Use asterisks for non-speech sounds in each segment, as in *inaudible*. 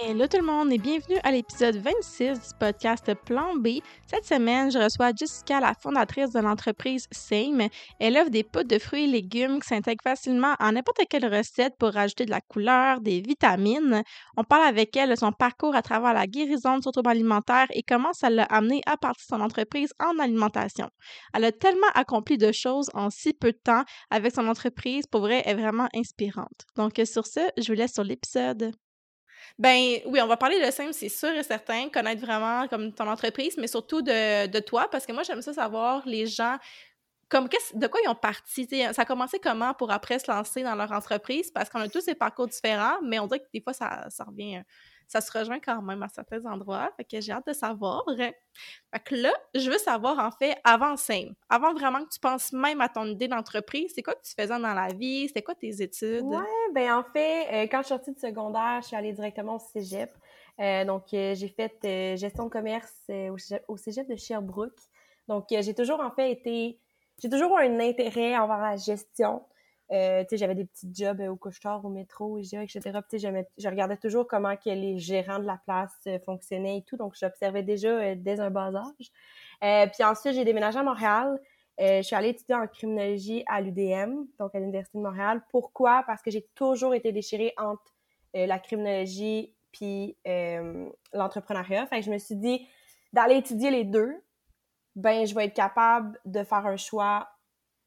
Hello tout le monde et bienvenue à l'épisode 26 du podcast Plan B. Cette semaine, je reçois Jessica, la fondatrice de l'entreprise Same. Elle offre des poudres de fruits et légumes qui s'intègrent facilement à n'importe quelle recette pour rajouter de la couleur, des vitamines. On parle avec elle de son parcours à travers la guérison de son trouble alimentaire et comment ça l'a amené à partir de son entreprise en alimentation. Elle a tellement accompli de choses en si peu de temps avec son entreprise, pour vrai, est vraiment inspirante. Donc sur ce, je vous laisse sur l'épisode. Ben oui, on va parler de simple, c'est sûr et certain, connaître vraiment comme ton entreprise, mais surtout de, de toi, parce que moi, j'aime ça savoir les gens comme de quoi ils ont parti. ça a commencé comment pour après se lancer dans leur entreprise? Parce qu'on a tous des parcours différents, mais on dirait que des fois, ça, ça revient ça se rejoint quand même à certains endroits. J'ai hâte de savoir. Fait que là, je veux savoir, en fait, avant Same, avant vraiment que tu penses même à ton idée d'entreprise, c'est quoi que tu faisais dans la vie? C'était quoi tes études? Ouais, ben en fait, euh, quand je suis sortie de secondaire, je suis allée directement au cégep. Euh, donc, euh, j'ai fait gestion de commerce au au, cégep, de Sherbrooke. Donc, j'ai toujours, en fait, été... J'ai toujours eu un intérêt envers la gestion. Euh, j'avais des petits jobs au couche-tard, au métro, IGA, etc. Puis, je regardais toujours comment que les gérants de la place euh, fonctionnaient et tout. Donc, j'observais déjà euh, dès un bas âge. puis ensuite, j'ai déménagé à Montréal. je suis allée étudier en criminologie à l'UDM, donc à l'Université de Montréal. Pourquoi? Parce que j'ai toujours été déchirée entre la criminologie puis l'entrepreneuriat. Fait je me suis dit, d'aller étudier les deux, ben je vais être capable de faire un choix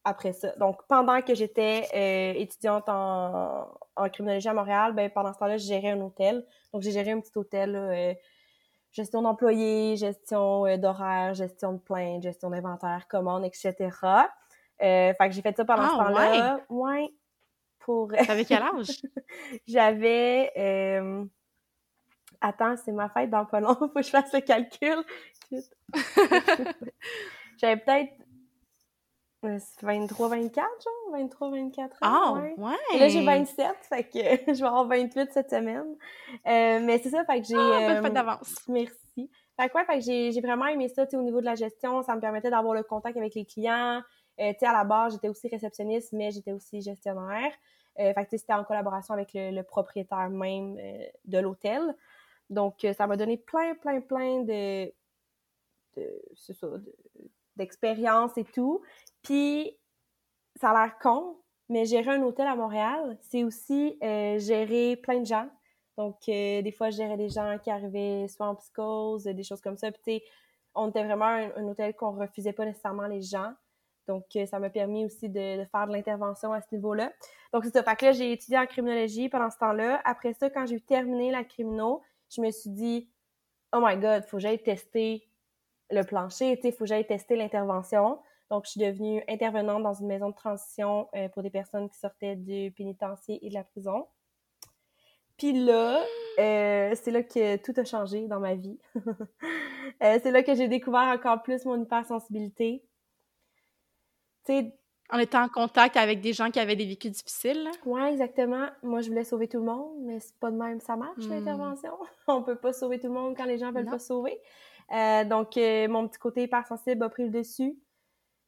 après ça. Donc, pendant que j'étais euh, étudiante en, en, criminologie à Montréal, ben, pendant ce temps-là, je gérais un hôtel. Donc, j'ai géré un petit hôtel, euh, gestion d'employés, gestion euh, d'horaire, gestion de plaintes, gestion d'inventaire, commandes, etc. fait que j'ai fait ça pendant ce ah, temps-là. Ouais. Pour... *laughs* T'avais quel âge? *laughs* J'avais... Attends, c'est ma fête dans pas long. *laughs* Faut que je fasse le calcul. J'avais peut-être 23, 24, genre, 23, 24 ans. Ah, ouais. là, j'ai 27, fait que *laughs* je vais avoir 28 cette semaine. Euh, mais c'est ça, fait que j'ai... Ah, bonne euh, d'avance. Merci. Fait que ouais, fait que j'ai vraiment aimé ça, tu sais, au niveau de la gestion, ça me permettait d'avoir le contact avec les clients. Euh, tu sais, à la base, j'étais aussi réceptionniste, mais j'étais aussi gestionnaire. fait que c'était en collaboration avec le, propriétaire même de l'hôtel. Donc, ça m'a donné plein, plein, plein de... de c'est ça, d'expérience et tout. Puis, ça a l'air con, mais gérer un hôtel à Montréal, c'est aussi euh, gérer plein de gens. Donc, euh, des fois, je gérais des gens qui arrivaient soit en psychose, des choses comme ça. Puis, tu sais, on était vraiment un, hôtel qu'on refusait pas nécessairement les gens. Donc, euh, ça m'a permis aussi de, faire de l'intervention à ce niveau-là. Donc, c'est ça. Fait que là, j'ai étudié en criminologie pendant ce temps-là. Après ça, quand j'ai terminé la crimino, je me suis dit, oh my God, faut que j'aille tester le plancher, sais, faut que j'aille tester l'intervention. Donc, je suis devenue intervenante dans une maison de transition euh, pour des personnes qui sortaient du pénitencier et de la prison. Puis là, *gasps* euh, c'est là que tout a changé dans ma vie. *laughs* Euh, c'est là que j'ai découvert encore plus mon hypersensibilité. Tu sais, en étant en contact avec des gens qui avaient des vécus difficiles. Oui, exactement. Moi, je voulais sauver tout le monde, mais c'est pas de même ça marche, hmm. l'intervention? *laughs* On peut pas sauver tout le monde quand les gens veulent pas sauver. Donc, mon petit côté hypersensible a pris le dessus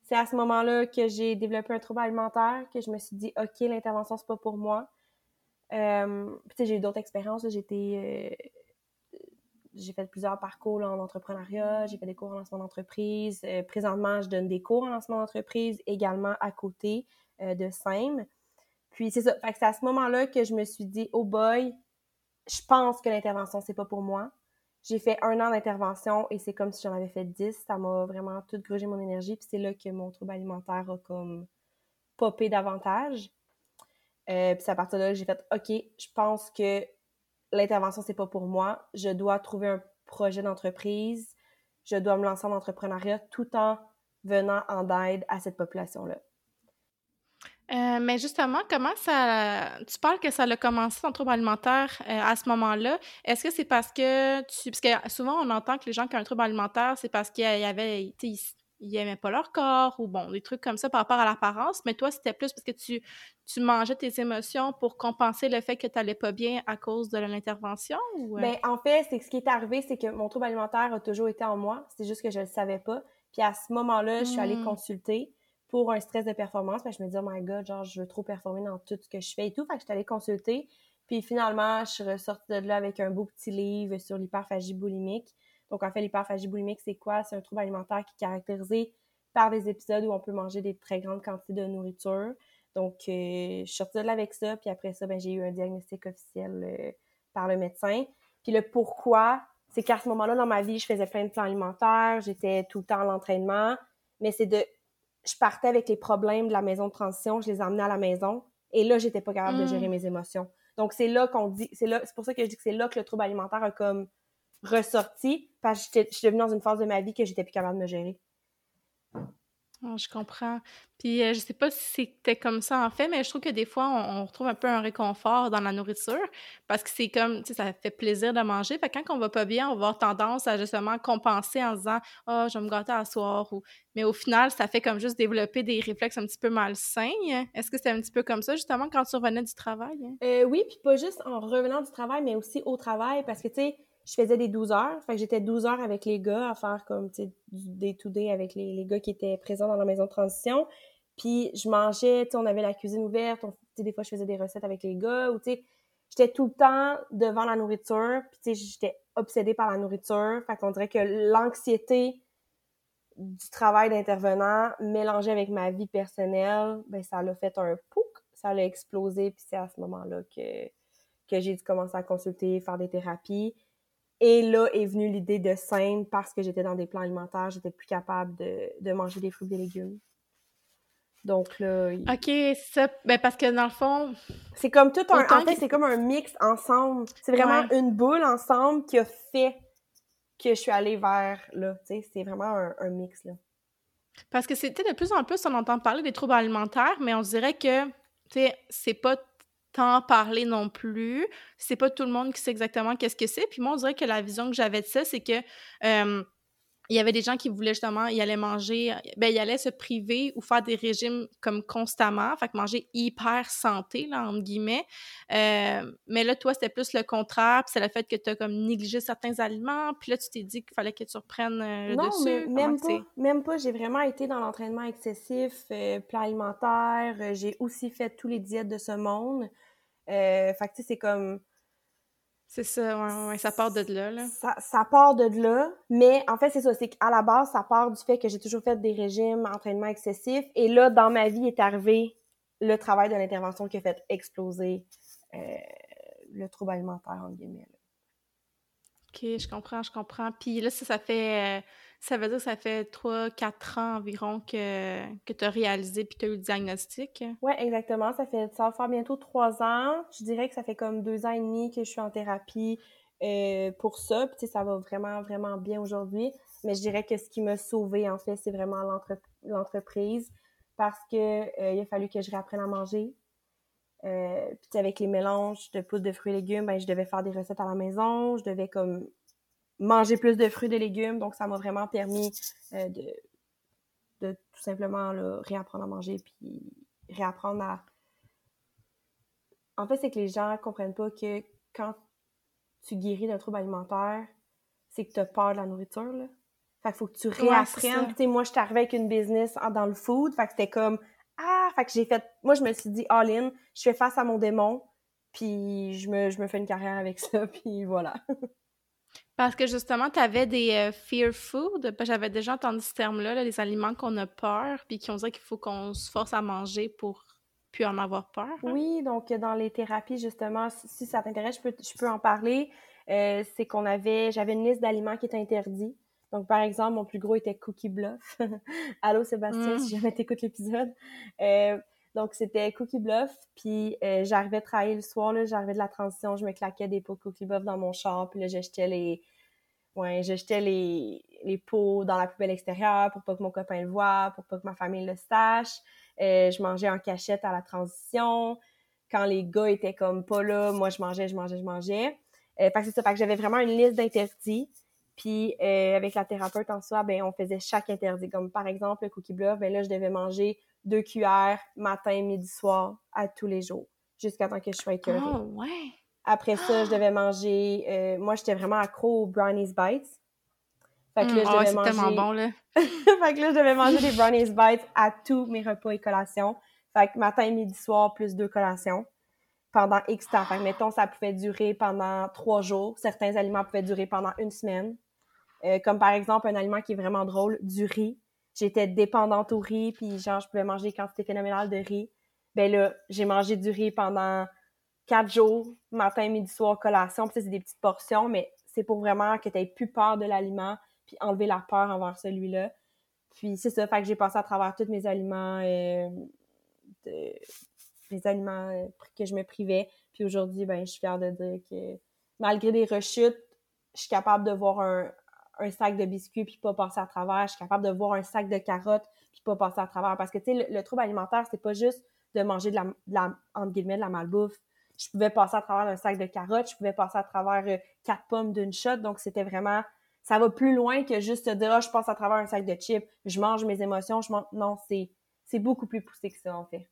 c'est à ce moment-là que j'ai développé un trouble alimentaire, que je me suis dit, OK, l'intervention, c'est pas pour moi. Euh, j'ai eu d'autres expériences. J'ai euh, j'ai fait plusieurs parcours en entrepreneuriat, j'ai fait des cours en lancement d'entreprise. Euh, présentement, je donne des cours en lancement d'entreprise également à côté euh, de SEM. Puis c'est ça. c'est à ce moment-là que je me suis dit, oh boy, je pense que l'intervention, c'est pas pour moi. J'ai fait un an d'intervention et c'est comme si j'en avais fait dix. Ça m'a vraiment tout grugé mon énergie. Puis c'est là que mon trouble alimentaire a comme popé davantage. Euh, puis c'est à partir de là que j'ai fait OK, je pense que l'intervention, c'est pas pour moi. Je dois trouver un projet d'entreprise. Je dois me lancer en entrepreneuriat tout en venant en aide à cette population-là. Euh, mais justement, comment ça. Tu parles que ça a commencé ton trouble alimentaire euh, à ce moment-là. Est-ce que c'est parce que tu. Parce que souvent, on entend que les gens qui ont un trouble alimentaire, c'est parce qu'il y avait. ils aimaient pas leur corps ou bon, des trucs comme ça par rapport à l'apparence, mais toi, c'était plus parce que tu, tu mangeais tes émotions pour compenser le fait que tu n'allais pas bien à cause de l'intervention? Ou... Euh? Ben, en fait, c'est ce qui est arrivé, c'est que mon trouble alimentaire a toujours été en moi, c'est juste que je le savais pas. Puis à ce moment-là, je suis allée mmh. consulter pour un stress de performance, parce que je me disais, oh my god, genre, je veux trop performer dans tout ce que je fais et tout. Fait que je suis allée consulter. Puis finalement, je suis ressortie de là avec un beau petit livre sur l'hyperphagie boulimique. Donc, en fait, l'hyperphagie boulimique, c'est quoi? C'est un trouble alimentaire qui est caractérisé par des épisodes où on peut manger des très grandes quantités de nourriture. Donc, euh, je suis sortie de là avec ça. Puis après ça, ben, j'ai eu un diagnostic officiel euh, par le médecin. Puis le pourquoi, c'est qu'à ce moment-là, dans ma vie, je faisais plein de plans alimentaires. J'étais tout le temps à l'entraînement. Mais c'est de... Je partais avec les problèmes de la maison de transition. Je les emmenais à la maison. Et là, j'étais pas capable de mm. gérer mes émotions. Donc, c'est là qu'on dit... C'est là... C'est pour ça que je dis que c'est là que le trouble alimentaire a comme ressorti parce que je suis devenue dans une phase de ma vie que j'étais plus capable de me gérer. Oh, je comprends. Puis euh, je sais pas si c'était comme ça en fait, mais je trouve que des fois, on, retrouve un peu un réconfort dans la nourriture parce que c'est comme, tu sais, ça fait plaisir de manger. Fait que quand on va pas bien, on va avoir tendance à justement compenser en disant « Ah, oh, je vais me gâter à soir » ou... Mais au final, ça fait comme juste développer des réflexes un petit peu malsains. Est-ce que c'est un petit peu comme ça, justement, quand tu revenais du travail? Euh, oui, puis pas juste en revenant du travail, mais aussi au travail parce que, tu sais, je faisais des 12 heures. Fait que j'étais 12 heures avec les gars à faire comme, tu sais, du day-to-day avec les, gars qui étaient présents dans la maison de transition. Puis je mangeais, tu sais, on avait la cuisine ouverte. On, des fois, je faisais des recettes avec les gars. Ou, tu sais, j'étais tout le temps devant la nourriture. Puis, tu sais, j'étais obsédée par la nourriture. Fait qu'on dirait que l'anxiété du travail d'intervenant mélangé avec ma vie personnelle, ben ça l'a fait un pouc, ça l'a explosé. Puis c'est à ce moment-là que, que j'ai dû commencer à consulter, faire des thérapies. Et là est venue l'idée de scène parce que j'étais dans des plans alimentaires, j'étais plus capable de, de, manger des fruits et des légumes. Donc là. OK, ça. Ben parce que dans le fond. C'est comme tout un. En fait, c'est comme un mix ensemble. C'est vraiment une boule ensemble qui a fait que je suis allée vers là. Tu sais, c'est vraiment un, un, mix là. Parce que c'était de plus en plus, on entend parler des troubles alimentaires, mais on dirait que, tu sais, c'est pas parler non plus. C'est pas tout le monde qui sait exactement qu'est-ce que c'est. Puis moi, on dirait que la vision que j'avais de ça, c'est que il y avait des gens qui voulaient justement, ils allaient manger, ben ils allaient se priver ou faire des régimes comme constamment, fait que manger hyper santé, là, entre guillemets. mais là, toi, c'était plus le contraire, puis c'est le fait que tu as comme négligé certains aliments, puis là, tu t'es dit qu'il fallait que tu reprennes le non, dessus. Non, même pas, même pas. J'ai vraiment été dans l'entraînement excessif, euh, plat alimentaire. j'ai aussi fait tous les diètes de ce monde. Euh, fait que, tu sais, c'est comme... C'est ça, ouais, ça part de là, là. Ça, ça part de là, mais en fait, c'est ça, c'est qu'à la base, ça part du fait que j'ai toujours fait des régimes, entraînement excessif, et là, dans ma vie est arrivé le travail de l'intervention qui a fait exploser euh, le trouble alimentaire, en guillemets. OK, je comprends, je comprends. Puis là, ça, ça fait... Euh, ça veut dire que ça fait 3-4 ans environ que, que tu as réalisé puis tu as eu le diagnostic? Oui, exactement. Ça fait ça va faire bientôt 3 ans. Je dirais que ça fait comme 2 ans et demi que je suis en thérapie euh, pour ça. Puis ça va vraiment, vraiment bien aujourd'hui. Mais je dirais que ce qui m'a sauvée, en fait, c'est vraiment l'entreprise parce que euh, il a fallu que je réapprenne à manger. Euh, puis avec les mélanges de poudre de fruits et légumes, ben, je devais faire des recettes à la maison. Je devais comme manger plus de fruits et de légumes. Donc, ça m'a vraiment permis euh, de, de tout simplement réapprendre à manger puis réapprendre à. En fait, c'est que les gens comprennent pas que quand tu guéris d'un trouble alimentaire, c'est que tu as peur de la nourriture. Là. Fait qu'il faut que tu réapprennes. sais, moi, je suis arrivée avec une business dans le food. Fait que c'était comme Ah! Fait que j'ai fait. Moi, je me suis dit all in, je fais face à mon démon, puis je me, je me fais une carrière avec *laughs* ça, puis voilà. Parce que justement, tu avais des euh, fear food. J'avais déjà entendu ce terme-là, les aliments qu'on a peur, puis qui ont dit qu'il faut qu'on se force à manger pour plus en avoir peur. Hein. Oui, donc dans les thérapies, justement, si, ça t'intéresse, je peux, je peux en parler. Euh, c'est qu'on avait, j'avais une liste d'aliments qui étaient interdits. Donc, par exemple, mon plus gros était Cookie Bluff. *laughs* Allô, Sébastien, mm. si jamais t'écoutes l'épisode. Euh, donc, c'était Cookie Bluff. Puis, euh, j'arrivais travailler le soir, là, j'arrivais de la transition, je me claquais des pots de Cookie Bluff dans mon char. Puis là, j'achetais les... Ouais, les, les pots dans la poubelle extérieure pour pas que mon copain le voie, pour pas que ma famille le sache. Euh, je mangeais en cachette à la transition. Quand les gars étaient comme pas là, moi, je mangeais, je mangeais, je mangeais. Euh, fait que c'est ça. Fait que j'avais vraiment une liste d'interdits. Puis euh, avec la thérapeute en soi, ben on faisait chaque interdit. Comme par exemple le cookie bluff, ben là je devais manger deux cuillères matin, midi, soir à tous les jours jusqu'à temps que je sois écœurée. Oh ouais. Après ça, je devais manger. Euh, moi, j'étais vraiment accro aux brownies bites. Fait que là, je mm, devais manger. tellement bon là. *laughs* fait que là, je devais manger des brownies bites à tous mes repas et collations. Fait que matin, midi, soir, plus deux collations pendant X temps. Fait que, mettons, ça pouvait durer pendant trois jours. Certains aliments pouvaient durer pendant une semaine. Euh, comme par exemple, un aliment qui est vraiment drôle, du riz. J'étais dépendante au riz, puis genre, je pouvais manger des quantités phénoménales de riz. Ben là, j'ai mangé du riz pendant quatre jours, matin, midi, soir, collation. Puis ça, c'est des petites portions, mais c'est pour vraiment que tu plus peur de l'aliment, puis enlever la peur envers celui-là. Puis c'est ça, fait que j'ai passé à travers tous mes aliments, euh, les aliments euh, que je me privais. Puis aujourd'hui, ben, je suis fière de dire que malgré des rechutes, je suis capable de voir un, un sac de biscuits puis pas passer à travers. Je suis capable de voir un sac de carottes puis pas passer à travers. Parce que, tu sais, le, trouble alimentaire, c'est pas juste de manger de la, de la, entre guillemets, de la malbouffe. Je pouvais passer à travers un sac de carottes, je pouvais passer à travers euh, quatre pommes d'une shot. Donc, c'était vraiment, ça va plus loin que juste te dire, oh, je passe à travers un sac de chips, je mange mes émotions, je mange... Non, c'est, c'est beaucoup plus poussé que ça, en fait.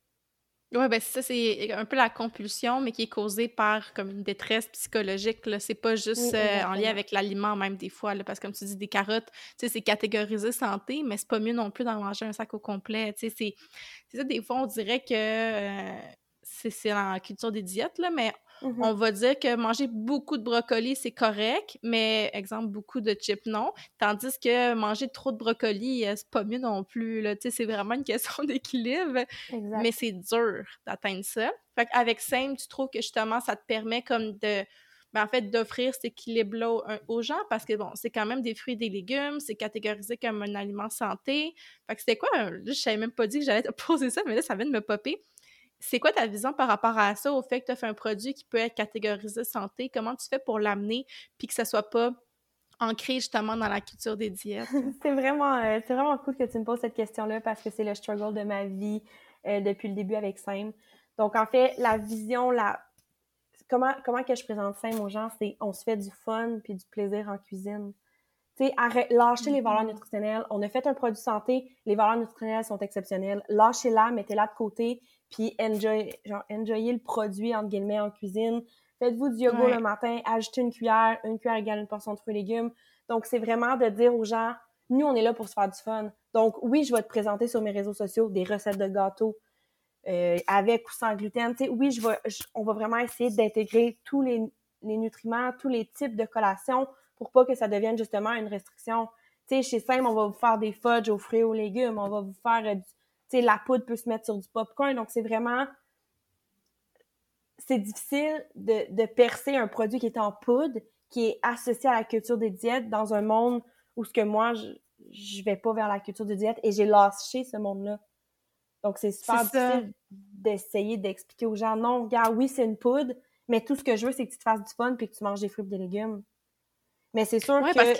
Oui, ben ça, c'est un peu la compulsion, mais qui est causée par comme une détresse psychologique. C'est pas juste euh, en lien avec l'aliment, même des fois. Là, parce que comme tu dis, des carottes, c'est catégorisé santé, mais c'est pas mieux non plus d'en manger un sac au complet. C'est ça, des fois, on dirait que euh, c'est la culture des diètes, là, mais On va dire que manger beaucoup de brocoli, c'est correct, mais exemple, beaucoup de chips, non. Tandis que manger trop de brocoli, euh, c'est pas mieux non plus. C'est vraiment une *laughs* question d'équilibre. Mais c'est dur d'atteindre ça. Fait avec Same, tu trouves que justement, ça te permet comme de. Ben, en fait, d'offrir cet équilibre-là aux, gens? Parce que bon, c'est quand même des fruits et des légumes, c'est catégorisé comme un aliment santé. Fait que c'était quoi? je savais même pas dit que j'allais te *laughs* poser ça, mais là, ça vient de me popper c'est quoi ta vision par rapport à ça, au fait que tu as fait un produit qui peut être catégorisé santé? Comment tu fais pour l'amener puis que ça soit pas ancré justement dans la culture des diètes? *laughs* c'est vraiment, euh, vraiment cool que tu me poses cette question-là parce que c'est le struggle de ma vie euh, depuis le début avec Sam. Donc, en fait, la vision, la... comment, comment que je présente Sam aux gens, c'est on se fait du fun puis du plaisir en cuisine. Tu sais, lâchez les valeurs mm-hmm. nutritionnelles. On a fait un produit santé, les valeurs nutritionnelles sont exceptionnelles. Lâchez-la, mettez-la de côté, puis enjoy, genre, enjoyez le produit, entre guillemets, en cuisine. Faites-vous du yoga le matin, ajoutez une cuillère, une cuillère égale une portion de fruits et légumes. Donc, c'est vraiment de dire aux gens, nous, on est là pour se faire du fun. Donc, oui, je vais te présenter sur mes réseaux sociaux des recettes de gâteaux euh, avec ou sans gluten. Oui, je vais, on va vraiment essayer d'intégrer tous les, les, nutriments, tous les types de collations pour pas que ça devienne justement une restriction. Tu sais, chez Sim, on va vous faire des fudges aux fruits et aux légumes, on va vous faire euh, du sais, la poudre peut se mettre sur du popcorn. Donc, c'est vraiment... C'est difficile de, de, percer un produit qui est en poudre, qui est associé à la culture des diètes dans un monde où ce que moi, je, je vais pas vers la culture des diètes et j'ai lâché ce monde-là. Donc, c'est super difficile d'essayer d'expliquer aux gens, non, regarde, oui, c'est une poudre, mais tout ce que je veux, c'est que tu te fasses du fun puis que tu manges des fruits et des légumes. Mais c'est sûr que,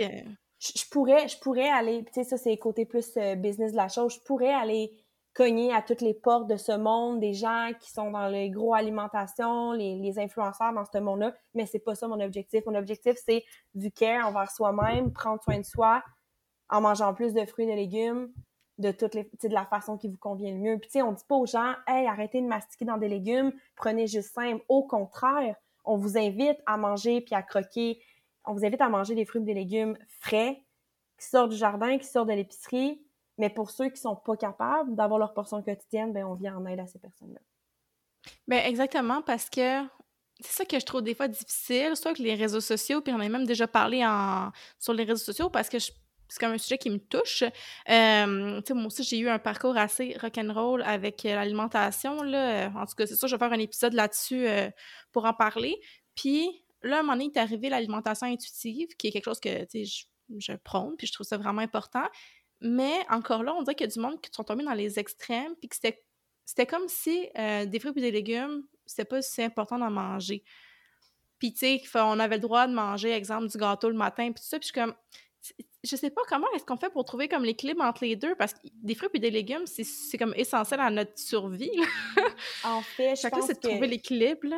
Je, pourrais, je pourrais aller, tu sais, ça, c'est côté plus euh, business de la chose, je pourrais aller cogner à toutes les portes de ce monde, des gens qui sont dans les gros alimentation, les, les influenceurs dans ce monde-là, mais c'est pas ça mon objectif. Mon objectif, c'est du care envers soi-même, prendre soin de soi en mangeant plus de fruits et de légumes, de toutes les, de la façon qui vous convient le mieux. Puis, tu sais, on dit pas aux gens, hey, arrêtez de mastiquer dans des légumes, prenez juste simple. Au contraire, on vous invite à manger puis à croquer. On vous invite à manger des fruits et des légumes frais, qui sortent du jardin, qui sortent de l'épicerie, mais pour ceux qui sont pas capables d'avoir leur portion quotidienne, ben on vient en aide à ces personnes-là. Ben exactement, parce que c'est ça que je trouve des fois difficile, soit avec les réseaux sociaux, puis on a même déjà parlé en, sur les réseaux sociaux, parce que c'est comme un sujet qui me touche. Euh, moi aussi, j'ai eu un parcours assez rock'n'roll avec euh, l'alimentation. Là. En tout cas, c'est ça, je vais faire un épisode là-dessus euh, pour en parler. Puis là, à un moment donné, est arrivé l'alimentation intuitive, qui est quelque chose que je, je prône, puis je trouve ça vraiment important. Mais encore là, on dirait qu'il y a du monde qui sont tombés dans les extrêmes, puis que c'était comme si euh, des fruits et des légumes, c'était pas si important d'en manger. Puis, tu sais, on avait le droit de manger, exemple, du gâteau le matin, puis tout ça. Puis, je suis comme, je sais pas comment est-ce qu'on fait pour trouver comme l'équilibre entre les deux, parce que des fruits et des légumes, c'est comme essentiel à notre survie. en fait, je pense c'est de trouver l'équilibre,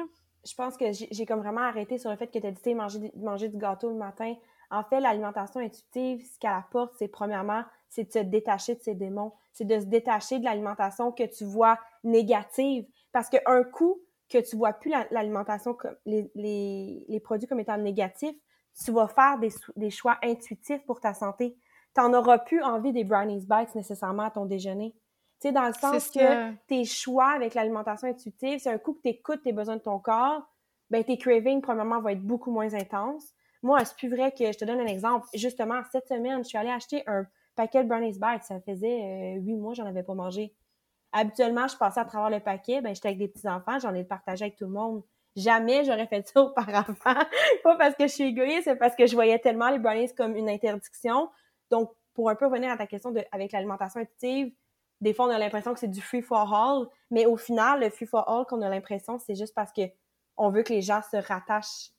Je pense que j'ai comme vraiment arrêté sur le fait que tu as dit, manger, manger du gâteau le matin En fait, l'alimentation intuitive, ce qu'elle apporte, c'est premièrement, c'est de se détacher de ces démons. C'est de se détacher de l'alimentation que tu vois négative. Parce qu'un coup que tu vois plus l'alimentation, les, les, les, produits comme étant négatifs, tu vas faire des, des choix intuitifs pour ta santé. Tu n'en auras plus envie des brownies bites nécessairement à ton déjeuner. Tu sais, dans le sens que tes choix avec l'alimentation intuitive, c'est un coup que tu écoutes tes besoins de ton corps, ben tes cravings, premièrement, vont être beaucoup moins intenses. Moi, c'est plus vrai que, je te donne un exemple, justement, cette semaine, je suis allée acheter un paquet de Brownies Bites. Ça faisait euh, huit mois j'en avais pas mangé. Habituellement, je passais à travers le paquet, ben j'étais avec des petits-enfants, j'en ai partagé avec tout le monde. Jamais j'aurais fait ça *laughs* auparavant. pas parce que je suis égoïste, c'est parce que je voyais tellement les brownies comme une interdiction. Donc, pour un peu revenir à ta question de, avec l'alimentation intuitive, des fois, on a l'impression que c'est du free for all, mais au final, le free for all qu'on a l'impression, c'est juste parce que on veut que les gens se rattachent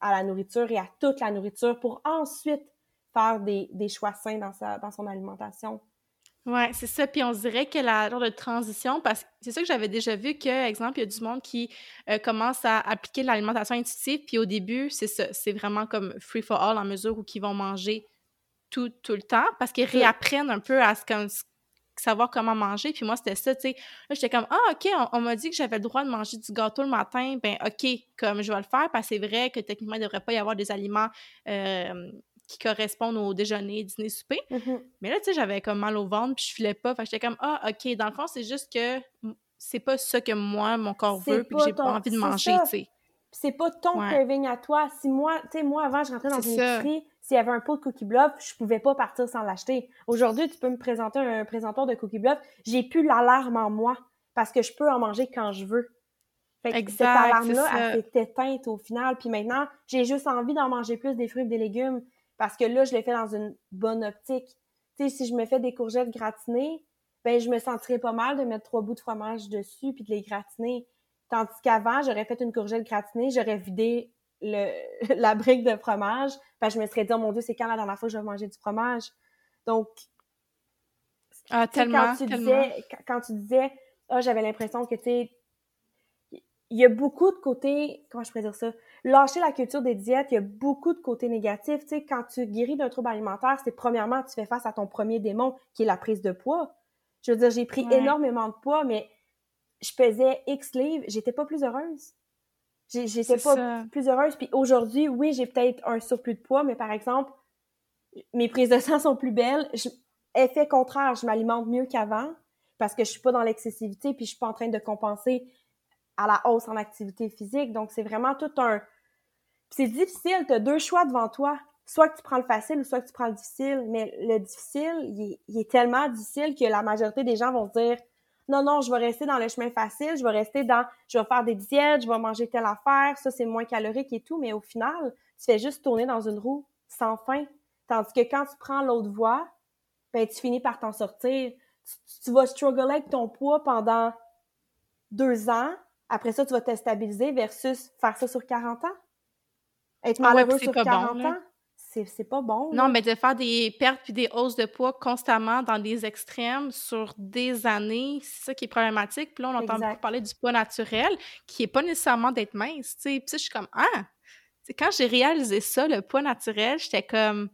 à la nourriture et à toute la nourriture pour ensuite faire des, des choix sains dans, sa, dans son alimentation. Ouais, c'est ça. Puis on se dirait que la genre de transition, parce que c'est ça que j'avais déjà vu que, exemple, il y a du monde qui euh, commence à appliquer l'alimentation intuitive, puis au début, c'est ça, c'est vraiment comme free for all en mesure où ils vont manger tout, tout le temps, parce qu'ils réapprennent un peu à ce, comme, savoir comment manger. Puis moi, c'était ça, tu sais. Là, j'étais comme, ah, OK, on, m'a dit que j'avais le droit de manger du gâteau le matin. Ben, OK, comme je vais le faire, parce que c'est vrai que techniquement, il ne devrait pas y avoir des aliments euh, qui correspondent au déjeuner, dîner, souper. Mm-hmm. Mais là, tu sais, j'avais comme mal au ventre, puis je filais pas. Fait que j'étais comme, ah, OK, dans le fond, c'est juste que c'est pas ça que moi, mon corps veut, puis que j'ai pas envie de manger, tu sais. C'est pas ton craving à toi. Si moi, tu sais, moi, avant, je rentrais dans une épicerie, s'il y avait un pot de Cookie Bluff, je pouvais pas partir sans l'acheter. Aujourd'hui, tu peux me présenter un présentoir de Cookie Bluff, j'ai plus l'alarme en moi parce que je peux en manger quand je veux. Fait que cette alarme-là, elle s'est éteinte au final. Puis maintenant, j'ai juste envie d'en manger plus des fruits et des légumes parce que là, je l'ai fait dans une bonne optique. Tu sais, si je me fais des courgettes gratinées, ben je me sentirais pas mal de mettre trois bouts de fromage dessus puis de les gratiner. Tandis qu'avant, j'aurais fait une courgette gratinée, j'aurais vidé le, *laughs* la brique de fromage, ben, je me serais dit, oh mon Dieu, c'est quand la dernière fois que je vais manger du fromage? Donc, ah, tellement, quand, tu Disais, quand, tu disais, oh, j'avais l'impression que, tu sais, il y a beaucoup de côtés, comment je pourrais dire ça, lâcher la culture des diètes, il y a beaucoup de côtés négatifs. Tu sais, quand tu guéris d'un trouble alimentaire, c'est premièrement, tu fais face à ton premier démon, qui est la prise de poids. Je veux dire, j'ai pris énormément de poids, mais je pesais X livres, j'étais pas plus heureuse. J'étais pas plus heureuse. Puis aujourd'hui, oui, j'ai peut-être un surplus de poids, mais par exemple, mes prises de sang sont plus belles. Je, effet contraire, je m'alimente mieux qu'avant parce que je suis pas dans l'excessivité puis je suis pas en train de compenser à la hausse en activité physique. Donc, c'est vraiment tout un... C'est difficile, tu as deux choix devant toi. Soit que tu prends le facile ou soit que tu prends le difficile. Mais le difficile, il il est tellement difficile que la majorité des gens vont se dire non, non, je vais rester dans le chemin facile, je vais rester dans, je vais faire des diètes, je vais manger telle affaire, ça c'est moins calorique et tout, mais au final, tu fais juste tourner dans une roue sans fin. Tandis que quand tu prends l'autre voie, ben tu finis par t'en sortir. Tu, vas struggler avec ton poids pendant deux ans, après ça, tu vas te stabiliser versus faire ça sur 40 ans. Être ah malheureux sur 40 ans c'est pas bon. Non, mais de faire des pertes puis des hausses de poids constamment dans des extrêmes sur des années, c'est ça qui est problématique. Puis là, on entend beaucoup parler du poids naturel, qui est pas nécessairement d'être mince, tu sais. Puis je suis comme, ah! quand j'ai réalisé ça, le poids naturel, j'étais comme,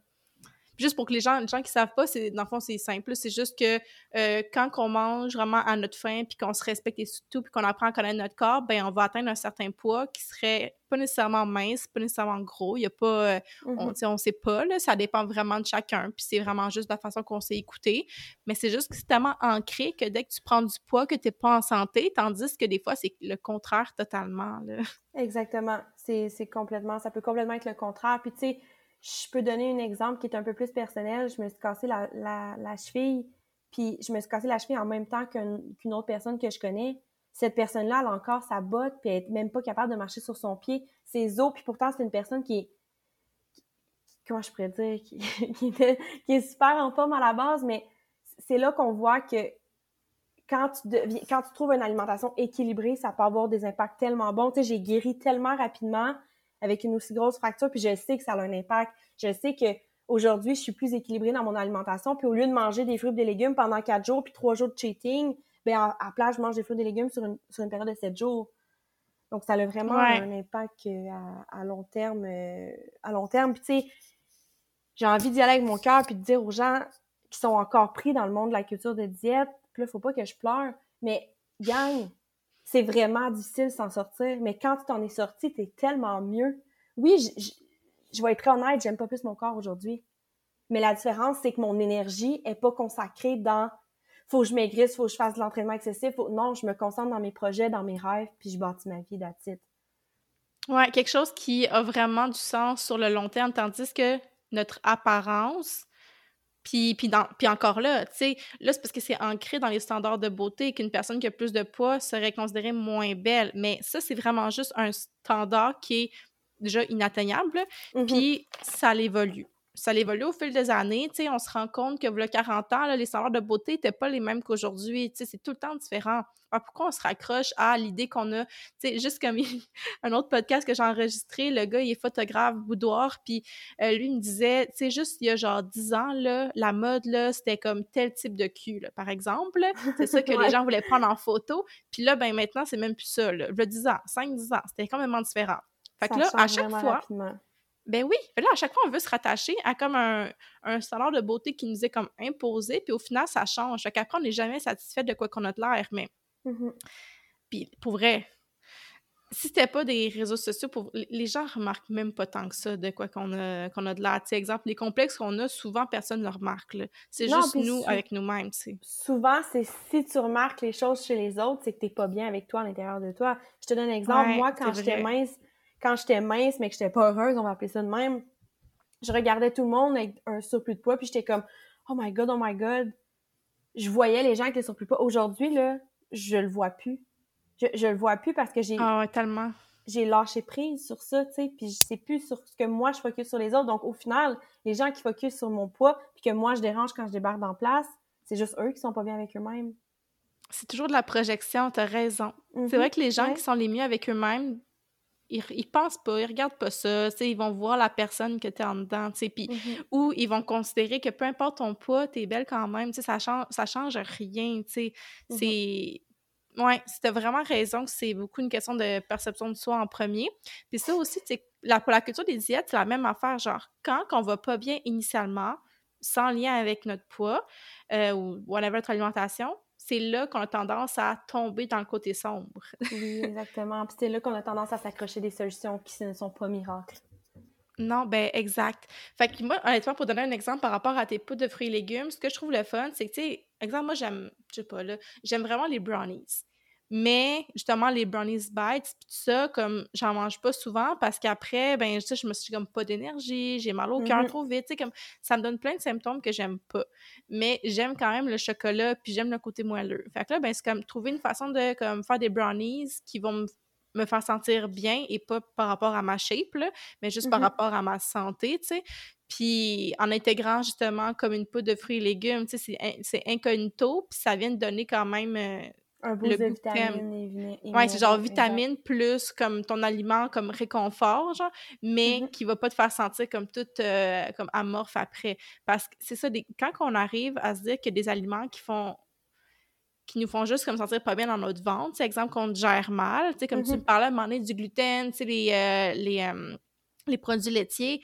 juste pour que les gens, les gens qui savent pas, c'est dans le fond c'est simple. C'est juste que euh, quand on mange vraiment à notre faim, puis qu'on se respecte et tout, puis qu'on apprend à connaître notre corps, ben on va atteindre un certain poids qui serait pas nécessairement mince, pas nécessairement gros. Il y a pas, euh, on, mm-hmm. on sait pas là, ça dépend vraiment de chacun. Puis c'est vraiment juste de la façon qu'on s'est écouté. Mais c'est juste que c'est tellement ancré que dès que tu prends du poids, que tu n'es pas en santé, tandis que des fois c'est le contraire totalement. Là. Exactement. C'est complètement, ça peut complètement être le contraire. Puis tu sais je peux donner un exemple qui est un peu plus personnel. Je me suis cassé la, la, cheville, puis je me suis cassé la cheville en même temps qu'une autre personne que je connais. Cette personne-là, elle a encore sa botte, puis elle est même pas capable de marcher sur son pied, ses os, puis pourtant, c'est une personne qui est comment je pourrais dire, qui, *laughs* qui, est super en forme à la base, mais c'est là qu'on voit que quand tu, quand tu trouves une alimentation équilibrée, ça peut avoir des impacts tellement bons. Tu sais, j'ai guéri tellement rapidement avec une aussi grosse fracture, puis je sais que ça a un impact. Je sais que aujourd'hui, je suis plus équilibrée dans mon alimentation, puis au lieu de manger des fruits et des légumes pendant quatre jours, puis trois jours de cheating, ben à, à place, je mange des fruits et des légumes sur une, sur une période de sept jours. Donc, ça a vraiment un impact euh, à, long terme. Euh, à long terme. Puis, tu sais, j'ai envie d'y aller avec mon cœur puis de dire aux gens qui sont encore pris dans le monde de la culture de diète, puis là, faut pas que je pleure, mais gang, c'est vraiment difficile s'en sortir, mais quand tu t'en es sorti, t'es tellement mieux. Oui, je, vais être honnête, j'aime pas plus mon corps aujourd'hui. Mais la différence, c'est que mon énergie est pas consacrée dans faut que je maigrisse, faut que je fasse de l'entraînement excessif. Non, je me concentre dans mes projets, dans mes rêves, puis je bâtis ma vie d'attitude. Ouais, quelque chose qui a vraiment du sens sur le long terme, tandis que notre apparence, puis, puis, dans, puis encore là, tu sais, là, c'est parce que c'est ancré dans les standards de beauté qu'une personne qui a plus de poids serait considérée moins belle. Mais ça, c'est vraiment juste un standard qui est déjà inatteignable, mm-hmm. puis ça l'évolue ça évolue au fil des années. Tu sais, on se rend compte que, le 40 ans, les standards de beauté n'étaient pas les mêmes qu'aujourd'hui. Tu sais, c'est tout le temps différent. Alors, pourquoi on se raccroche à l'idée qu'on a, tu sais, juste comme *laughs* un autre podcast que j'ai enregistré, le gars, il est photographe boudoir, puis euh, lui, il me disait, tu sais, juste il y a genre 10 ans, là, la mode, là, c'était comme tel type de cul, là, par exemple. C'est ça que *laughs* les gens voulaient prendre en photo. Puis là, ben maintenant, c'est même plus ça, là. Le 10 ans, 5-10 ans, c'était complètement différent. Fait que là, à chaque fois... Ben oui, là, à chaque fois, on veut se rattacher à comme un, un standard de beauté qui nous est comme imposé, puis au final, ça change. Fait qu'après, on n'est jamais satisfait de quoi qu'on a de l'air, mais... Mmh puis pour vrai, si c'était pas des réseaux sociaux, pour... les gens remarquent même pas tant que ça de quoi qu'on a, qu'on a de l'air. Tu exemple, les complexes qu'on a, souvent, personne ne le remarque. C'est juste nous, avec nous-mêmes. Souvent, c'est si tu remarques les choses chez les autres, c'est que t'es pas bien avec toi à l'intérieur de toi. Je te donne un exemple. Moi, quand j'étais mince quand j'étais mince, mais que j'étais pas heureuse, on va appeler ça de même, je regardais tout le monde avec un surplus de poids, puis j'étais comme Oh my god, oh my god. Je voyais les gens avec les surplus de poids. Aujourd'hui, là, je le vois plus. Je, je le vois plus parce que j'ai. Ah tellement. J'ai lâché prise sur ça, tu sais, puis je sais plus sur ce que moi je focus sur les autres. Donc, au final, les gens qui focus sur mon poids, puis que moi je dérange quand je débarque en place, c'est juste eux qui sont pas bien avec eux-mêmes. C'est toujours de la projection, t'as raison. C'est mm-hmm. vrai que les gens qui sont les mieux avec eux-mêmes ils, ils pensent pas, ils regardent pas ça, ils vont voir la personne que tu es en dedans, puis mm-hmm. ou ils vont considérer que peu importe ton poids, tu es belle quand même, ça change, ça change rien, tu mm-hmm. c'est... Ouais, c'était vraiment raison que c'est beaucoup une question de perception de soi en premier. Puis ça aussi, la, pour la culture des diètes, c'est la même affaire. Genre, quand on va pas bien initialement, sans lien avec notre poids euh, ou whatever notre alimentation, c'est là qu'on a tendance à tomber dans le côté sombre. *laughs* oui, exactement. Puis c'est là qu'on a tendance à s'accrocher des solutions qui ne sont pas miracles. Non, ben exact. Fait que moi, honnêtement, pour donner un exemple par rapport à tes poudres de fruits et légumes, ce que je trouve le fun, c'est que, tu sais, exemple, moi, j'aime, je sais pas, là, j'aime vraiment les brownies. Mais justement, les brownies bites, tout ça, comme j'en mange pas souvent parce qu'après, ben, je, je me suis comme pas d'énergie, j'ai mal au cœur mm-hmm. trop vite, tu sais, comme ça me donne plein de symptômes que j'aime pas. Mais j'aime quand même le chocolat, puis j'aime le côté moelleux. Fait que là, ben, c'est comme trouver une façon de comme, faire des brownies qui vont me faire sentir bien et pas par rapport à ma shape, là, mais juste par mm-hmm. rapport à ma santé, tu sais. Puis en intégrant justement comme une poudre de fruits et légumes, tu sais, c'est incognito, puis ça vient de donner quand même un beau de vitamines. Ouais, c'est genre vitamine plus comme ton aliment comme réconfort, genre, mais mm-hmm. qui va pas te faire sentir comme tout euh, comme amorphe après. Parce que c'est ça, des... quand on arrive à se dire qu'il y a des aliments qui font qui nous font juste comme sentir pas bien dans notre ventre, c'est exemple qu'on gère mal, tu sais, comme tu me mm-hmm. parlais à un moment donné du gluten, tu sais, les, euh, les, euh, les produits laitiers,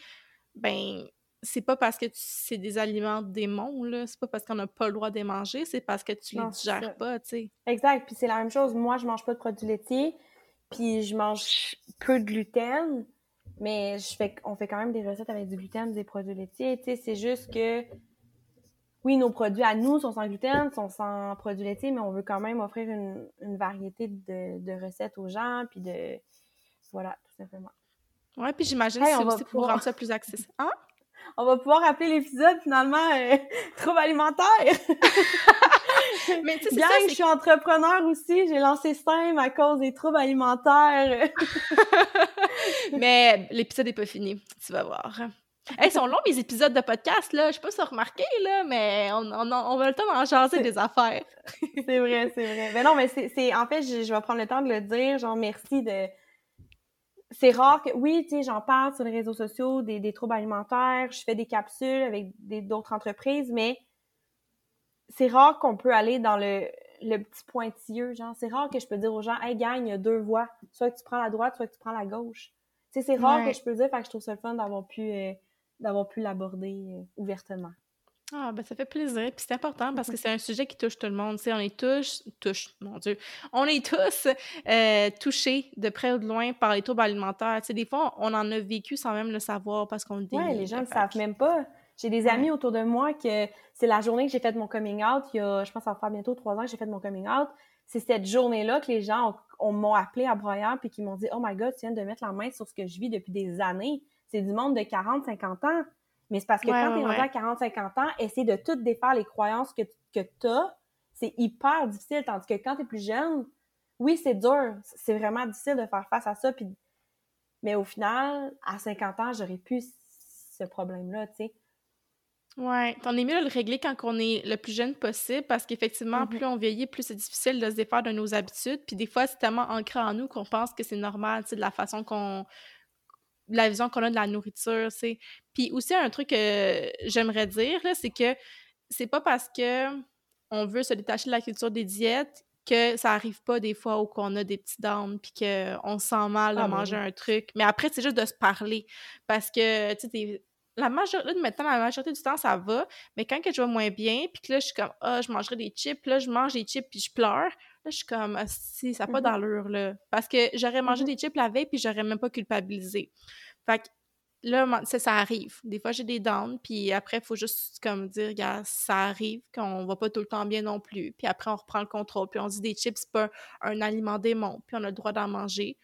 ben c'est pas parce que c'est des aliments démons, là. C'est pas parce qu'on n'a pas le droit de les manger, c'est parce que tu les digères pas, tu sais. Exact. Puis c'est la même chose. Moi, je mange pas de produits laitiers, puis je mange peu de gluten, mais je fais, on fait quand même des recettes avec du gluten, des produits laitiers. Tu sais, c'est juste que, oui, nos produits à nous sont sans gluten, sont sans produits laitiers, mais on veut quand même offrir une, une variété de, de, recettes aux gens, puis de, voilà, tout simplement. Ouais, puis j'imagine que c'est aussi pour rendre ça plus accessible. Hein? On va pouvoir appeler l'épisode finalement euh, *laughs* trouble alimentaire. *laughs* Mais tu sais, Bien, je suis entrepreneur aussi, j'ai lancé STEM à cause des troubles alimentaires. *laughs* Mais l'épisode n'est pas fini, tu vas voir. Hey, ils sont longs mes épisodes de podcast, là. Je sais pas si tu as remarqué, là, mais on, on, on a le temps d'en jaser des affaires. c'est vrai, c'est vrai. Mais non, mais c'est, en fait, je, je, vais prendre le temps de le dire. Genre, merci de, c'est rare que, oui, tu sais, j'en parle sur les réseaux sociaux, des, des troubles alimentaires, je fais des capsules avec d'autres entreprises, mais c'est rare qu'on peut aller dans le, le petit pointilleux, genre, c'est rare que je peux dire aux gens, hey, gagne, il y a deux voies, soit que tu prends la droite, soit que tu prends la gauche. Tu sais, c'est rare que je peux le dire, fait que je trouve ça le fun d'avoir pu euh, d'avoir pu l'aborder ouvertement. Ah, ben ça fait plaisir. Puis c'est important parce que *laughs* c'est un sujet qui touche tout le monde. Tu sais, on est tous, touche, mon Dieu, on est tous euh, touchés de près ou de loin par les troubles alimentaires. Tu sais, des fois, on en a vécu sans même le savoir parce qu'on le Oui, les gens ne savent même pas. J'ai des amis autour de moi que c'est la journée que j'ai fait mon coming out. Il y a, je pense, ça va faire bientôt trois ans que j'ai fait mon coming out. C'est cette journée-là que les gens m'ont appelé à broyant puis qui m'ont dit Oh my God, tu viens de mettre la main sur ce que je vis depuis des années. C'est du monde de 40, 50 ans. Mais c'est parce que quand tu es rendu à 40-50 ans, essayer de tout défaire les croyances que, que tu as, c'est hyper difficile. Tandis que quand tu es plus jeune, oui, c'est dur. C'est vraiment difficile de faire face à ça. Puis... Mais au final, à 50 ans, j'aurais pu ce problème-là, tu sais. Ouais, t'en es mieux de le régler quand on est le plus jeune possible parce qu'effectivement, mm-hmm. plus on vieillit, plus c'est difficile de se défaire de nos habitudes. Puis des fois, c'est tellement ancré en nous qu'on pense que c'est normal, tu sais, de la façon qu'on la vision qu'on a de la nourriture, c'est. Puis aussi un truc que j'aimerais dire, c'est que c'est pas parce que on veut se détacher de la culture des diètes que ça arrive pas des fois où qu'on a des petits dents puis qu'on se sent mal de ah, manger un truc. Mais après, c'est juste de se parler. Parce que, tu sais, la majorité, maintenant, la majorité du temps, ça va. Mais quand que je vais moins bien, puis que là, je suis comme, ah, je mangerai des chips, là, je mange des chips, puis je pleure. Là, je suis comme, si, ça n'a pas mm-hmm. d'allure, là. Parce que j'aurais mangé mm-hmm. des chips la veille, puis j'aurais même pas culpabilisé. Fait que là, ça, ça arrive. Des fois, j'ai des dents, puis après, il faut juste comme dire, gars, ça arrive, qu'on va pas tout le temps bien non plus. Puis après, on reprend le contrôle, puis on dit des chips, c'est pas un aliment démon, puis on a le droit d'en manger.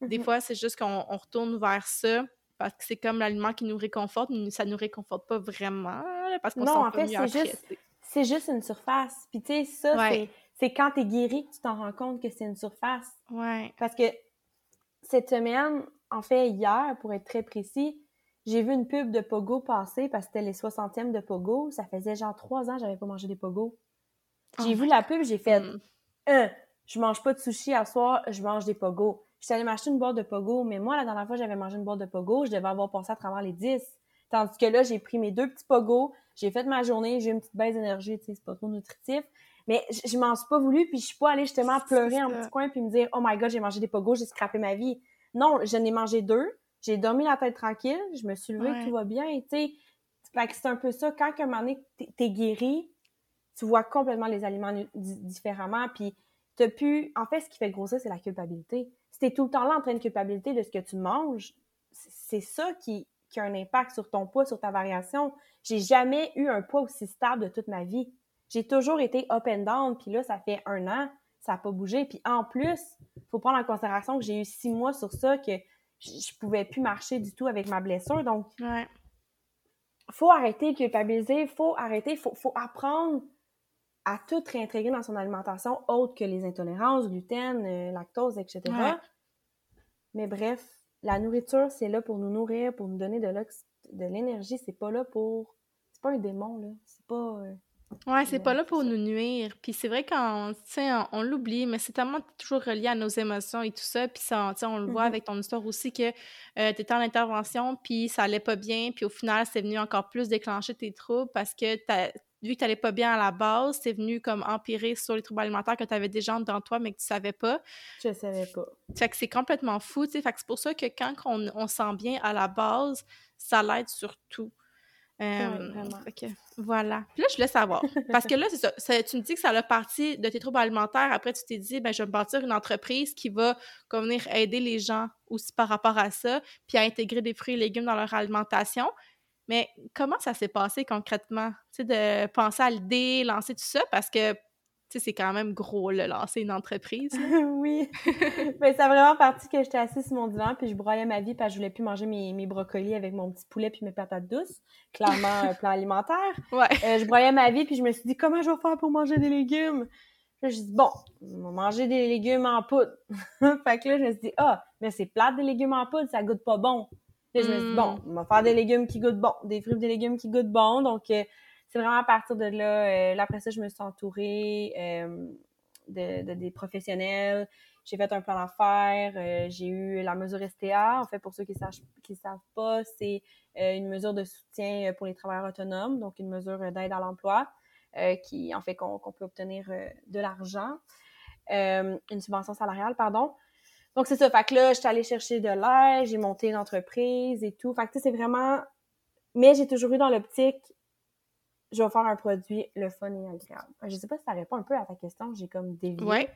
Des mm-hmm. fois, c'est juste qu'on retourne vers ça, parce que c'est comme l'aliment qui nous réconforte, mais ça nous réconforte pas vraiment, parce qu'on Non, en fait, c'est juste, c'est juste une surface. Puis tu sais, ça, c'est quand t'es guéri que tu t'en rends compte que c'est une surface. Ouais. Parce que cette semaine, en fait, hier, pour être très précis, j'ai vu une pub de Pogo passer parce que c'était les 60e de Pogo. Ça faisait genre trois ans que j'avais pas mangé des Pogo. J'ai oh vu la pub, j'ai fait mm. euh, je mange pas de sushi à soir, je mange des Pogo. Je suis allée m'acheter une boîte de Pogo, mais moi, la dernière fois j'avais mangé une boîte de Pogo, je devais avoir passé à travers les 10. Tandis que là, j'ai pris mes deux petits Pogo, j'ai fait ma journée, j'ai une petite baisse d'énergie, tu sais, c'est pas trop nutritif. Mais je, m'en suis pas voulu, puis je suis pas allée justement pleurer en petit coin puis me dire « Oh my God, j'ai mangé des Pogo, j'ai scrappé ma vie ». Non, je n'ai mangé deux. J'ai dormi la tête tranquille. Je me suis levée, tout va bien. Tu sais, c'est un peu ça. Quand à un moment donné, t'es guéri, tu vois complètement les aliments différemment. Puis, t'as pu... En fait, ce qui fait grossir, c'est la culpabilité. Si t'es tout le temps là en train de culpabilité de ce que tu manges, c'est ça qui, qui a un impact sur ton poids, sur ta variation. J'ai jamais eu un poids aussi stable de toute ma vie. J'ai toujours été up and down. Puis là, ça fait un an ça n'a pas bougé. Puis en plus, il faut prendre en considération que j'ai eu six mois sur ça, que je pouvais plus marcher du tout avec ma blessure. Donc, ouais. faut arrêter de culpabiliser, faut arrêter, il faut, apprendre à tout réintégrer dans son alimentation, autre que les intolérances, gluten, euh, lactose, etc. Mais bref, la nourriture, c'est là pour nous nourrir, pour nous donner de l'énergie. C'est pas là pour. C'est pas un démon, là. C'est pas. Ouais, c'est pas là pour nous nuire. Puis c'est vrai qu'on, on, on l'oublie, mais c'est tellement toujours relié à nos émotions et tout ça. Puis ça, on le voit mm-hmm. avec ton histoire aussi que euh, tu étais en intervention, puis ça allait pas bien. Puis au final, c'est venu encore plus déclencher tes troubles parce que vu que tu n'allais pas bien à la base, c'est venu comme empirer sur les troubles alimentaires que tu avais déjà dans toi, mais que tu savais pas. Je savais pas. Fait que c'est complètement fou, tu sais. Fait que c'est pour ça que quand on, on sent bien à la base, ça l'aide surtout. Euh, voilà. Puis là, je voulais savoir. Parce que là, c'est ça, Tu me dis que ça a parti de tes troubles alimentaires. Après, tu t'es dit, ben, je vais me bâtir une entreprise qui va venir aider les gens aussi par rapport à ça, puis à intégrer des fruits et légumes dans leur alimentation. Mais comment ça s'est passé concrètement? Tu sais, de penser à l'idée, lancer tout ça, parce que c'est quand même gros, le lancer une entreprise. *laughs* oui. *laughs* Mais ça a vraiment parti que j'étais assise sur mon divan, puis je broyais ma vie, parce que je voulais plus manger mes, mes brocolis avec mon petit poulet puis mes patates douces. Clairement, un plan alimentaire. *laughs* Ouais. Euh, je broyais ma vie, puis je me suis dit, comment je vais faire pour manger des légumes? Puis je me suis dit, bon, on va manger des légumes en poudre. fait que là, je me suis dit, ah, mais c'est plate des légumes en poudre, ça goûte pas bon. Puis je me suis dit, bon, hmm. on va faire des légumes qui goûtent bon, des fruits des légumes qui goûtent bon. Donc, euh, c'est vraiment à partir de là. Euh, après ça, je me suis entourée euh, de, des professionnels. J'ai fait un plan d'affaires. Euh, j'ai eu la mesure STA. En fait, pour ceux qui ne savent pas, c'est une mesure de soutien pour les travailleurs autonomes, donc une mesure d'aide à l'emploi qui en fait qu'on peut obtenir de l'argent, une subvention salariale, pardon. Donc c'est ça. Fait que là, je suis allée chercher de l'aide, j'ai monté une entreprise et tout. Fait que c'est vraiment mais j'ai toujours eu dans l'optique, je vais faire un produit le fun et agréable. Je sais pas si ça répond un peu à ta question, j'ai comme dévié. Ouais.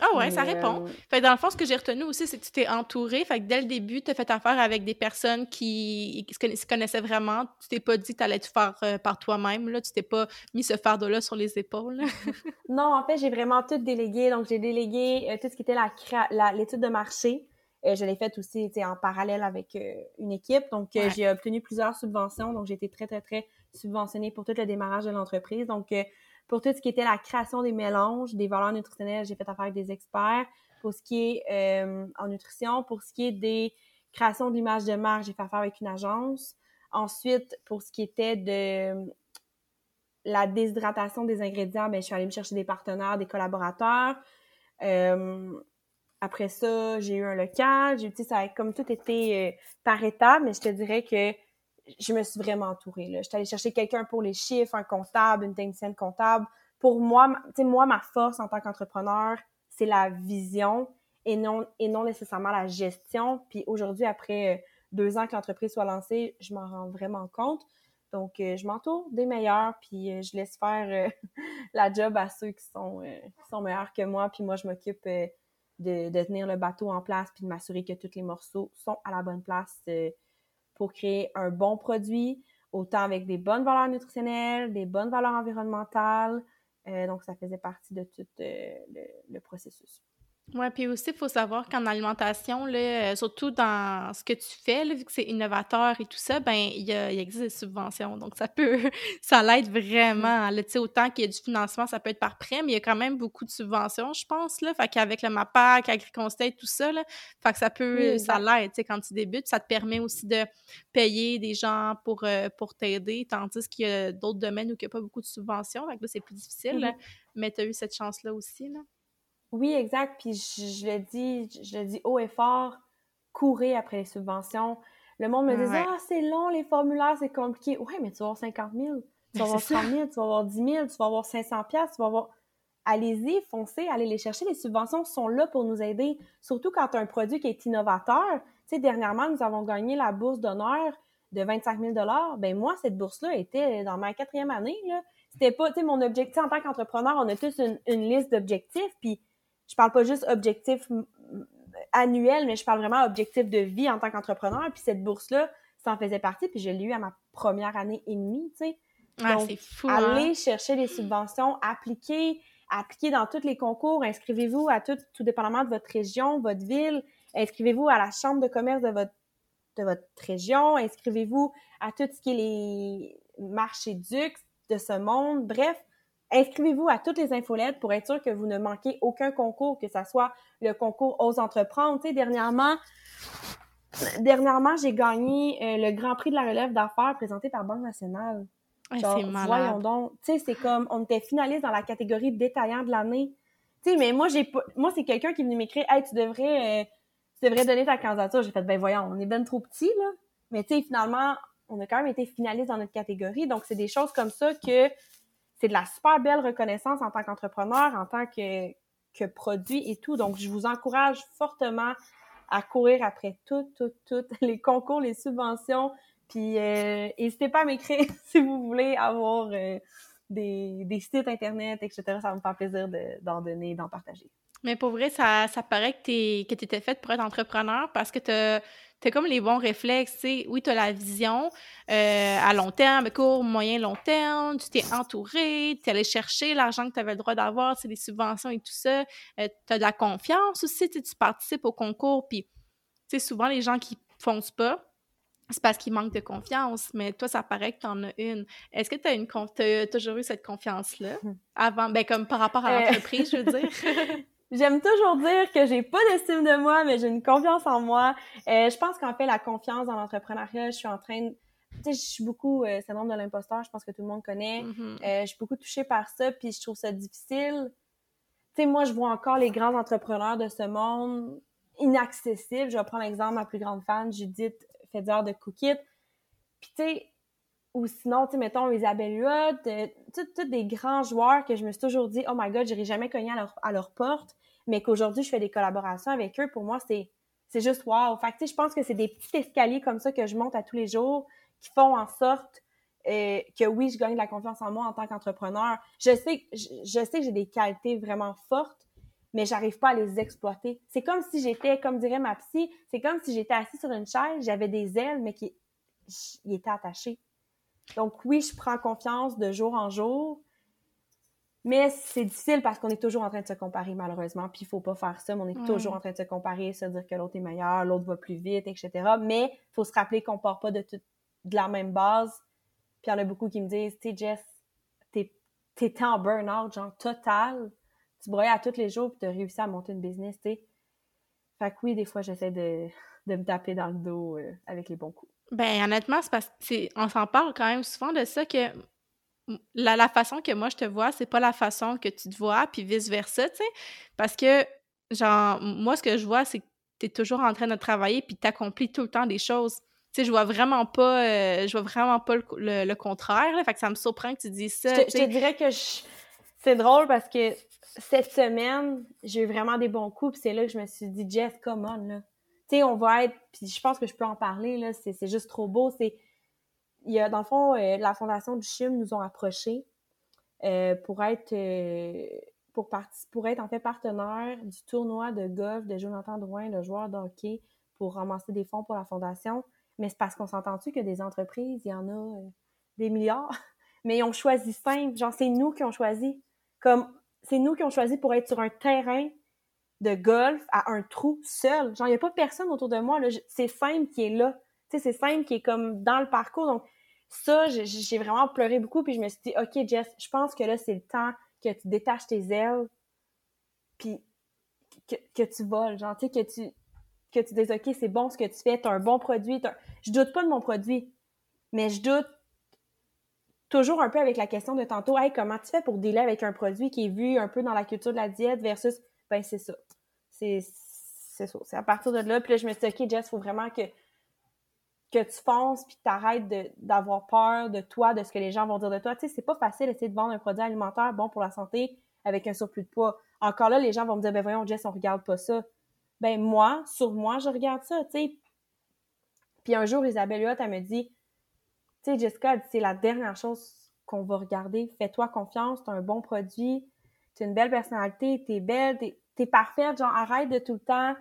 Ah ouais, ça répond. Euh, fait dans le fond, ce que j'ai retenu aussi, c'est que tu t'es entouré. Fait que dès le début, tu as fait affaire avec des personnes qui, se connaissaient vraiment. Tu t'es pas dit que tu allais tout faire euh, par toi-même. Là. Tu t'es pas mis ce fardeau-là sur les épaules. *laughs* *laughs* non, en fait, j'ai vraiment tout délégué. Donc, j'ai délégué euh, tout ce qui était la, l'étude de marché. je l'ai fait aussi en parallèle avec une équipe. Donc, j'ai obtenu plusieurs subventions. Donc, j'ai été très, très, très subventionnée pour tout le démarrage de l'entreprise. Donc, pour tout ce qui était la création des mélanges, des valeurs nutritionnelles, j'ai fait affaire avec des experts. Pour ce qui est euh, en nutrition, pour ce qui est des créations de l'image de marque, j'ai fait affaire avec une agence. Ensuite, pour ce qui était de la déshydratation des ingrédients, ben, je suis allée me chercher des partenaires, des collaborateurs. Euh, après ça, j'ai eu un local. J'ai, ça a comme tout été euh, par étapes, mais je te dirais que je me suis vraiment entourée. Là. J'étais allée chercher quelqu'un pour les chiffres, un comptable, une technicienne comptable. Pour moi, sais, moi, ma force en tant qu'entrepreneur, c'est la vision et non, et non nécessairement la gestion. Puis aujourd'hui, après euh, deux ans que l'entreprise soit lancée, je m'en rends vraiment compte. Donc, euh, je m'entoure des meilleurs, puis euh, je laisse faire *laughs* la job à ceux qui sont, qui sont meilleurs que moi. Puis moi, je m'occupe de, de, tenir le bateau en place, puis de m'assurer que tous les morceaux sont à la bonne place pour créer un bon produit, autant avec des bonnes valeurs nutritionnelles, des bonnes valeurs environnementales. Euh, donc, ça faisait partie de tout euh, le, processus. Oui, puis aussi, il faut savoir qu'en alimentation, là, euh, surtout dans ce que tu fais, vu que c'est innovateur et tout ça, ben il, il existe des subventions. Donc, ça peut, *laughs* ça l'aide vraiment. Tu sais, autant qu'il y a du financement, ça peut être par prêt, mais il y a quand même beaucoup de subventions, je pense, là. Fait qu'avec le MAPAC, AgriConstate, tout ça, là, fait que ça peut, ça l'aide, quand tu débutes. Ça te permet aussi de payer des gens pour, euh, pour t'aider, tandis qu'il y a d'autres domaines où il n'y a pas beaucoup de subventions. Fait que là, c'est plus difficile, mm-hmm. mais tu as eu cette chance-là aussi, là. Oui, exact. Puis je, le dis, je le dis haut et fort, courez après les subventions. Le monde me dit Ah, c'est long, les formulaires, c'est compliqué. Ouais, mais tu vas avoir 50 000, tu vas avoir 100 000, tu vas avoir 10 000, tu vas avoir 500 tu vas avoir. Allez-y, foncez, allez les chercher. Les subventions sont là pour nous aider, surtout quand tu as un produit qui est innovateur. Tu sais, dernièrement, nous avons gagné la bourse d'honneur de 25 000 Ben moi, cette bourse-là était dans ma quatrième année. C'était pas, tu sais, mon objectif en tant qu'entrepreneur, on a tous une, une liste d'objectifs, puis je parle pas juste objectif annuel, mais je parle vraiment objectif de vie en tant qu'entrepreneur. Puis cette bourse-là, ça en faisait partie, puis je l'ai eu à ma première année et demie, tu sais. Ah, c'est fou, hein? Allez chercher les subventions, appliquez, appliquez dans tous les concours, inscrivez-vous à tout, tout dépendamment de votre région, votre ville, inscrivez-vous à la chambre de commerce de votre, de votre région, inscrivez-vous à tout ce qui est les marchés dux de ce monde. Bref, Inscrivez-vous à toutes les infolettes pour être sûr que vous ne manquez aucun concours, que ce soit le concours Ose entreprendre. Tu sais, dernièrement, dernièrement, j'ai gagné euh, le Grand Prix de la relève d'affaires présenté par Banque nationale. c'est Voyons donc. Tu sais, c'est comme, on était finaliste dans la catégorie détaillant de l'année. Tu sais, mais moi, j'ai moi, c'est quelqu'un qui est venu m'écrire, hey, tu devrais, euh, tu devrais donner ta candidature. J'ai fait, ben voyons, on est ben trop petit, là. Mais tu sais, finalement, on a quand même été finaliste dans notre catégorie. Donc, c'est des choses comme ça que c'est de la super belle reconnaissance en tant qu'entrepreneur, en tant que, produit et tout. Donc, je vous encourage fortement à courir après toutes, toutes, toutes *laughs* les concours, les subventions. Puis, euh, n'hésitez pas à m'écrire *laughs* si vous voulez avoir euh, des, sites Internet, etc. Ça me faire plaisir d'en donner, d'en partager. Mais pour vrai, ça, ça paraît que tu étais faite pour être entrepreneur parce que tu as, comme les bons réflexes. sais. Oui, tu as la vision euh, à long terme, court, moyen, long terme. Tu t'es entouré, tu es allé chercher l'argent que tu avais le droit d'avoir, c'est les subventions et tout ça. Euh, tu as de la confiance aussi, tu participes au concours. Puis, souvent, les gens qui foncent pas, c'est parce qu'ils manquent de confiance, mais toi, ça paraît que tu en as une. Est-ce que tu as, une as toujours eu cette confiance-là? Avant, ben, comme par rapport à euh. l'entreprise, je veux dire? *laughs* J'aime toujours dire que j'ai pas d'estime de moi, mais j'ai une confiance en moi. Euh, je pense qu'en fait, la confiance dans l'entrepreneuriat, je suis en train de... Tu sais, je suis beaucoup... Euh, syndrome de l'imposteur, je pense que tout le monde connaît. Mm-hmm. euh, je suis beaucoup touchée par ça, puis je trouve ça difficile. Tu sais, moi, je vois encore les grands entrepreneurs de ce monde inaccessibles. Je vais prendre l'exemple, ma plus grande fan, Judith Feder de Cookit. Puis tu sais, ou sinon, tu sais, mettons, Isabelle Huot, euh, tous des grands joueurs que je me suis toujours dit, oh my god, j'irai jamais cogner à leur, à leur porte mais qu'aujourd'hui, je fais des collaborations avec eux, pour moi, c'est, c'est juste wow. Fait que, je pense que c'est des petits escaliers comme ça que je monte à tous les jours qui font en sorte euh, que oui, je gagne de la confiance en moi en tant qu'entrepreneur. Je sais, je, je sais que j'ai des qualités vraiment fortes, mais j'arrive pas à les exploiter. C'est comme si j'étais, comme dirait ma psy, c'est comme si j'étais assis sur une chaise, j'avais des ailes, mais qui étaient attachées. Donc oui, je prends confiance de jour en jour, mais c'est difficile parce qu'on est toujours en train de se comparer, malheureusement. Puis il faut pas faire ça, mais on est toujours en train de se comparer, se dire que l'autre est meilleur, l'autre va plus vite, etc. Mais il faut se rappeler qu'on part pas de, tout, de la même base. Puis il y en a beaucoup qui me disent, tu sais, Jess, t'es en burn-out, genre total. Tu broyais à tous les jours, puis t'as réussi à monter une business, tu sais. Fait que oui, des fois, j'essaie de, de me taper dans le dos euh, avec les bons coups. Ben honnêtement, c'est parce qu'on s'en parle quand même souvent de ça que la, la, façon que moi je te vois, c'est pas la façon que tu te vois, puis vice-versa, tu sais. Parce que, genre, moi, ce que je vois, c'est que tu es toujours en train de travailler, puis tu accomplis tout le temps des choses. Tu sais, je vois vraiment pas, euh, je vois vraiment pas le, le, contraire, là, fait que ça me surprend que tu dises ça. Je te, dirais que c'est drôle parce que cette semaine, j'ai eu vraiment des bons coups, puis c'est là que je me suis dit, Jess, come on, là. Tu sais, on va être, puis je pense que je peux en parler, là, c'est juste trop beau, c'est il y a, dans le fond, euh, la Fondation du CHIM nous ont approchés euh, pour être euh, pour, pour être en fait partenaire du tournoi de golf de Jonathan Drouin, le joueur de hockey, pour ramasser des fonds pour la Fondation. Mais c'est parce qu'on s'entend-tu que des entreprises, il y en a des milliards, *laughs* mais ils ont choisi simple. Genre, c'est nous qui ont choisi. Comme, c'est nous qui ont choisi pour être sur un terrain de golf à un trou seul. Genre, il n'y a pas personne autour de moi. C'est simple qui est là. Sais, c'est simple qui est comme dans le parcours. Donc, ça, j'ai vraiment pleuré beaucoup, puis je me suis dit, OK, Jess, je pense que là, c'est le temps que tu détaches tes ailes, puis que, tu voles, genre, tu sais, que tu, que tu dises, OK, c'est bon ce que tu fais, tu as un bon produit. Je doute pas de mon produit, mais je doute toujours un peu avec la question de tantôt, hey, comment tu fais pour dealer avec un produit qui est vu un peu dans la culture de la diète versus, ben, c'est ça. C'est ça. C'est à partir de là, puis là, je me suis dit, OK, Jess, il faut vraiment que que tu fonces puis t'arrêtes d'avoir peur de toi, de ce que les gens vont dire de toi. Tu sais, c'est pas facile d'essayer de vendre un produit alimentaire bon pour la santé avec un surplus de poids. Encore là, les gens vont me dire, ben voyons, Jess, on regarde pas ça. Ben moi, sur moi, je regarde ça, tu sais. Puis un jour, Isabelle Huot, elle me dit, tu sais, Jessica, c'est la dernière chose qu'on va regarder. Fais-toi confiance, t'as un bon produit, t'as une belle personnalité, t'es belle, t'es es parfaite, genre arrête de tout le temps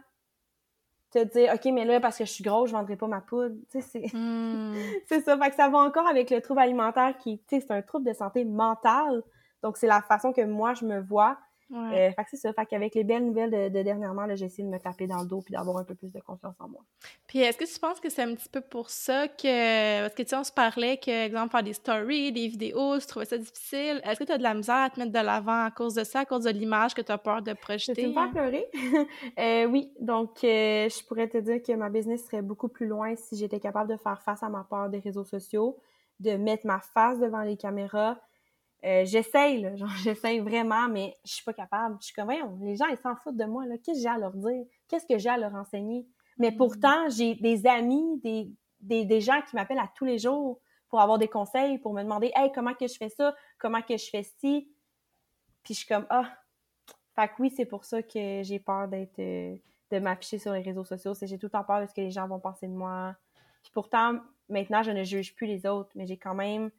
te dire OK, mais là, parce que je suis grosse, je vendrai pas ma poudre. Tu sais, c'est hmm. *laughs* c'est ça. Fait que ça va encore avec le trouble alimentaire qui, tu sais, c'est un trouble de santé mentale. Donc, c'est la façon que moi, je me vois. Ouais. Euh, fait que c'est ça. Fait qu'avec les belles nouvelles de, dernièrement, j'ai essayé de me taper dans le dos puis d'avoir un peu plus de confiance en moi. Puis est-ce que tu penses que c'est un petit peu pour ça que... Parce que, tu sais, on se parlait que, exemple, faire des stories, des vidéos, tu trouvais ça difficile. Est-ce que tu as de la misère à te mettre de l'avant à cause de ça, à cause de l'image que tu as peur de projeter? Je me faire pleurer. *laughs* euh, oui. Donc, euh, je pourrais te dire que ma business serait beaucoup plus loin si j'étais capable de faire face à ma peur des réseaux sociaux, de mettre ma face devant les caméras, euh, j'essaye, là, genre, *laughs* j'essaye vraiment, mais je suis pas capable. Je suis comme, voyons, les gens, ils s'en foutent de moi, là. Qu'est-ce que j'ai à leur dire? Qu'est-ce que j'ai à leur enseigner? Mais mm. pourtant, j'ai des amis, des, des, des gens qui m'appellent à tous les jours pour avoir des conseils, pour me demander, hey, comment que je fais ça? Comment que je fais ci? Puis je suis comme, ah. Fait que oui, c'est pour ça que j'ai peur d'être, euh, de m'afficher sur les réseaux sociaux. C'est j'ai tout le temps peur de ce que les gens vont penser de moi. Puis pourtant, maintenant, je ne juge plus les autres, mais j'ai quand même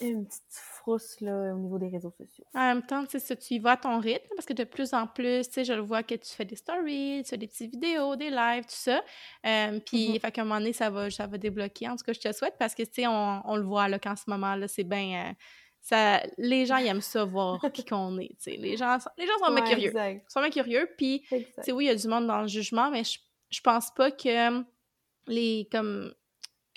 une petite frousse là, au niveau des réseaux sociaux. En même temps, tu y vas à ton rythme parce que de plus en plus, tu sais, je le vois que tu fais des stories, tu fais des petites vidéos, des lives, tout ça. Euh, puis, fait qu'à un moment donné, ça va, ça va débloquer. En tout cas, je te souhaite parce que, tu sais, on, on, le voit là qu'en ce moment, là, c'est bien. Euh, ça, les gens, ils aiment ça voir *laughs* qui qu'on est, tu sais. Les gens, les gens sont bien curieux. Ils sont bien curieux. Puis, tu sais, oui, il y a du monde dans le jugement, mais je, je pense pas que les, comme,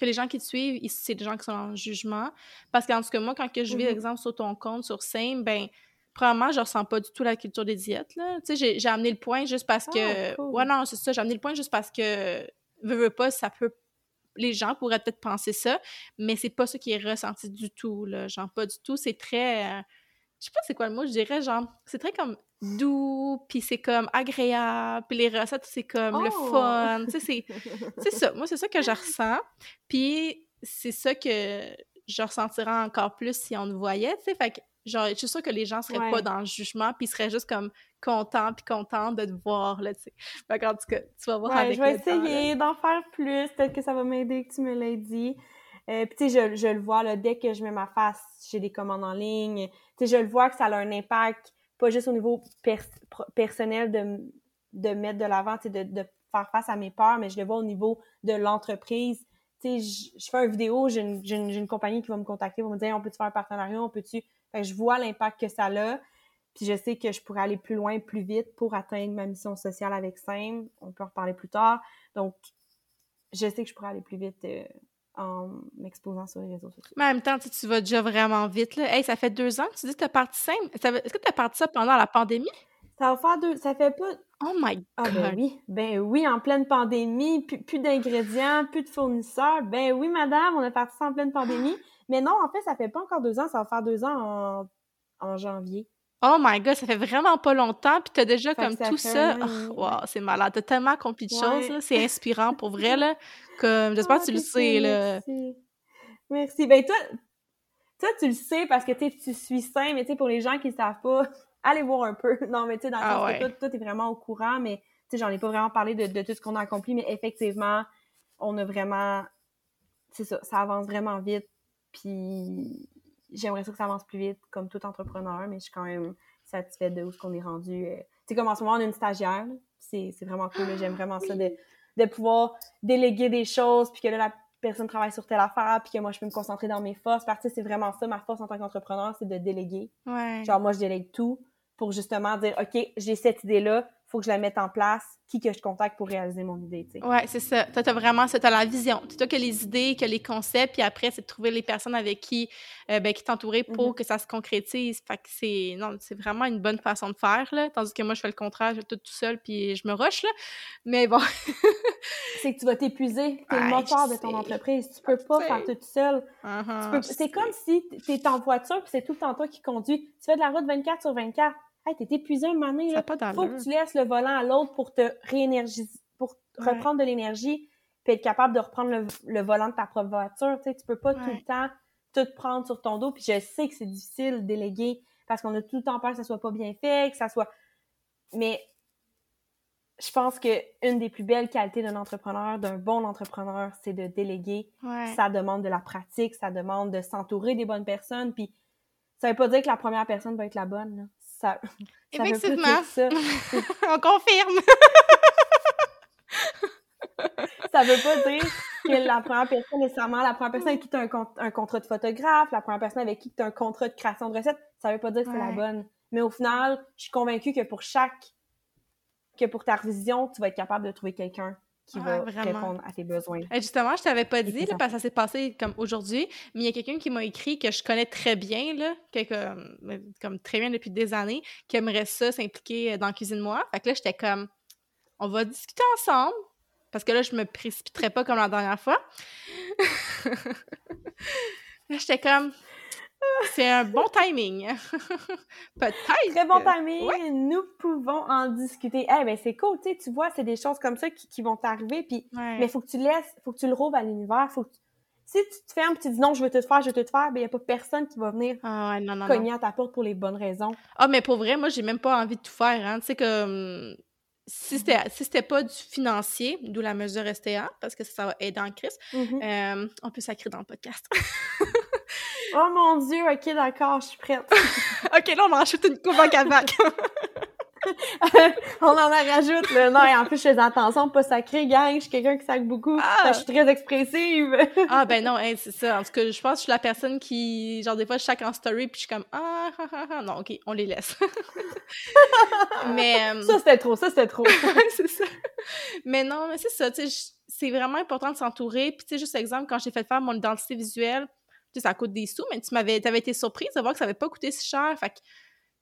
que les gens qui te suivent, c'est des gens qui sont en jugement. Parce qu'en tout cas, moi, quand que je vis, par mm-hmm. exemple, sur ton compte, sur scène, ben, probablement, je ressens pas du tout la culture des diètes, là. Tu sais, j'ai amené le point juste parce que... Ah, ouais, non, c'est ça, j'ai amené le point juste parce que, veux, veux pas, ça peut... Les gens pourraient peut-être penser ça, mais c'est pas ce qui est ressenti du tout, là. Genre, pas du tout. C'est très... Euh, je sais pas c'est quoi le mot, je dirais, genre, c'est très comme doux, puis c'est comme agréable, puis les recettes, c'est comme le oh! fun. Tu sais, c'est *laughs* ça. Moi, c'est ça que je ressens. Puis c'est ça que je ressentirais encore plus si on nous voyait, tu sais. Fait que genre, je suis sûre que les gens seraient Ouais. pas dans le jugement, puis ils seraient juste comme contents puis contents de te voir, là, tu sais. Fait tout cas, tu vas voir Ouais, avec je vais essayer d'en faire plus. Peut-être que ça va m'aider que tu me l'aies dit. Euh, puis tu sais, je, je le vois, là, dès que je mets ma face, j'ai des commandes en ligne. Je le vois que ça a un impact, pas juste au niveau personnel de, de mettre de l'avant, de, de faire face à mes peurs, mais je le vois au niveau de l'entreprise. Tu sais, je, fais une vidéo, j'ai une, une, compagnie qui va me contacter, va me dire, on peut-tu faire un partenariat, on peut-tu... Je vois l'impact que ça a. Puis je sais que je pourrais aller plus loin, plus vite pour atteindre ma mission sociale avec SIM. On peut en reparler plus tard. Donc, je sais que je pourrais aller plus vite euh, en m'exposant sur les réseaux sociaux. Mais en même temps, tu tu vas déjà vraiment vite, là. Hey, ça fait deux ans que tu dis que t'as parti simple. Est-ce que t'as parti ça pendant la pandémie? Ça va faire deux... Ça fait pas... Oh my Ah god! ben oui, ben oui, en pleine pandémie, plus, plus d'ingrédients, plus de fournisseurs. Ben oui, madame, on a parti ça en pleine pandémie. Mais non, en fait, ça fait pas encore deux ans, ça va faire deux ans en, en janvier. Oh my god, ça fait vraiment pas longtemps, puis t'as déjà que comme ça tout ça. Oh, wow, c'est malade. T'as tellement accompli de choses, Ouais. C'est inspirant pour vrai, là. *laughs* Comme, j'espère que Ah, tu le t'es sais, là. Merci. Merci. Ben toi, toi, tu le sais parce que tu tu suis sain, mais tu sais, pour les gens qui ne savent pas, *laughs* allez voir un peu. Non, mais tu sais, dans le Ah sens ouais. que toi, toi, t'es vraiment au courant, mais tu sais, j'en ai pas vraiment parlé de, de tout ce qu'on a accompli, mais effectivement, on a vraiment, c'est ça, ça avance vraiment vite, puis j'aimerais ça que ça avance plus vite, comme tout entrepreneur, mais je suis quand même satisfaite de où ce qu'on est rendu. euh. Tu sais, comme en ce moment, on a une stagiaire, c'est c'est vraiment cool, j'aime vraiment ça de, de pouvoir déléguer des choses, puis que là, la personne travaille sur telle affaire, puis que moi, je peux me concentrer dans mes forces. Parce que c'est vraiment ça, ma force en tant qu'entrepreneur, c'est de déléguer. Ouais. Genre, moi, je délègue tout pour justement dire, OK, j'ai cette idée-là, faut que je la mette en place, qui que je contacte pour réaliser mon idée, sais. Ouais, c'est ça. Toi, t'as vraiment t'as la vision. C'est toi qui as les idées, qui as les concepts, puis après, c'est de trouver les personnes avec qui, euh, ben, qui t'entourer pour Mhm. que ça se concrétise. Fait que c'est, non, c'est vraiment une bonne façon de faire, là. Tandis que moi, je fais le contraire, je fais tout tout seul, puis je me rush, là. Mais bon, *laughs* C'est que tu vas t'épuiser. T'es Ouais, le moteur de ton sais. entreprise. Tu peux pas faire tout seul. uh-huh, C'est comme si t'es en voiture puis c'est tout le temps toi qui conduis. Tu fais de la route 24 sur 24. Hey, t'es épuisé un moment donné, pas Faut que tu laisses le volant à l'autre pour te réénergiser, pour Ouais. reprendre de l'énergie puis être capable de reprendre le, le volant de ta propre voiture. Tu sais, tu peux pas tout le temps tout prendre sur ton dos. Puis je sais que c'est difficile de déléguer parce qu'on a tout le temps peur que ça soit pas bien fait, que ça soit... Mais je pense que une des plus belles qualités d'un entrepreneur, d'un bon entrepreneur, c'est de déléguer. Ouais. Ça demande de la pratique, ça demande de s'entourer des bonnes personnes. Puis ça veut pas dire que la première personne va être la bonne. Là. Ça, ça Effectivement. ça. *laughs* On confirme. Ça veut pas dire que la première personne, nécessairement, la première personne avec qui tu as un, un contrat de photographe, la première personne avec qui tu as un contrat de création de recettes, ça veut pas dire que c'est la bonne. Mais au final, je suis convaincue que pour chaque, que pour ta vision, tu vas être capable de trouver quelqu'un qui va vraiment. répondre à tes besoins. Euh, Justement, je t'avais pas dit, là, parce que ça s'est passé comme aujourd'hui, mais il y a quelqu'un qui m'a écrit que je connais très bien, là, que, comme, comme très bien depuis des années, qui aimerait ça s'impliquer euh, dans Cuisine Moi. Fait que là, j'étais comme, on va discuter ensemble, parce que là, je me précipiterais pas comme la dernière fois. *laughs* là, j'étais comme, c'est un bon timing. *laughs* Peut-être. Très bon que- timing, Ouais. nous pouvons en discuter. Eh ben c'est cool, tu vois, c'est des choses comme ça qui, qui vont t'arriver, puis Ouais. mais faut que tu laisses, faut que tu le rouvres à l'univers, faut que tu- si tu te fermes, tu dis non, je veux tout faire, je veux tout faire, ben y a pas personne qui va venir Ah non, cogner à ta porte pour les bonnes raisons. Ah, mais pour vrai, moi, j'ai même pas envie de tout faire. Hein. Tu sais, comme. Si c'était si c'était pas du financier, d'où la mesure STA, parce que ça, va aider en crise, Mhm. euh, on peut sacrer dans le podcast. *laughs* Oh mon dieu, ok, d'accord, je suis prête. *laughs* ok, là, on en rajoute une coupe en cavac. *laughs* *laughs* On en a rajoute, là. Non, et en plus, je fais attention pas sacrer, gang. Je suis quelqu'un qui sacre beaucoup. Ah! Je suis très expressive. ah, ben non, hein, c'est ça. En tout cas, je pense que je suis la personne qui. Genre, des fois, je sac en story, puis je suis comme. Ah, ah, ah, ah. Non, ok, on les laisse. mais. euh, ça, c'était trop, ça, c'était trop. C'est ça. Mais non, mais c'est ça, tu sais, c'est vraiment important de s'entourer. Puis, tu sais, juste exemple, quand j'ai fait faire mon identité visuelle, ça coûte des sous, mais tu m'avais, t'avais été surprise de voir que ça avait pas coûté si cher. Fait que, tu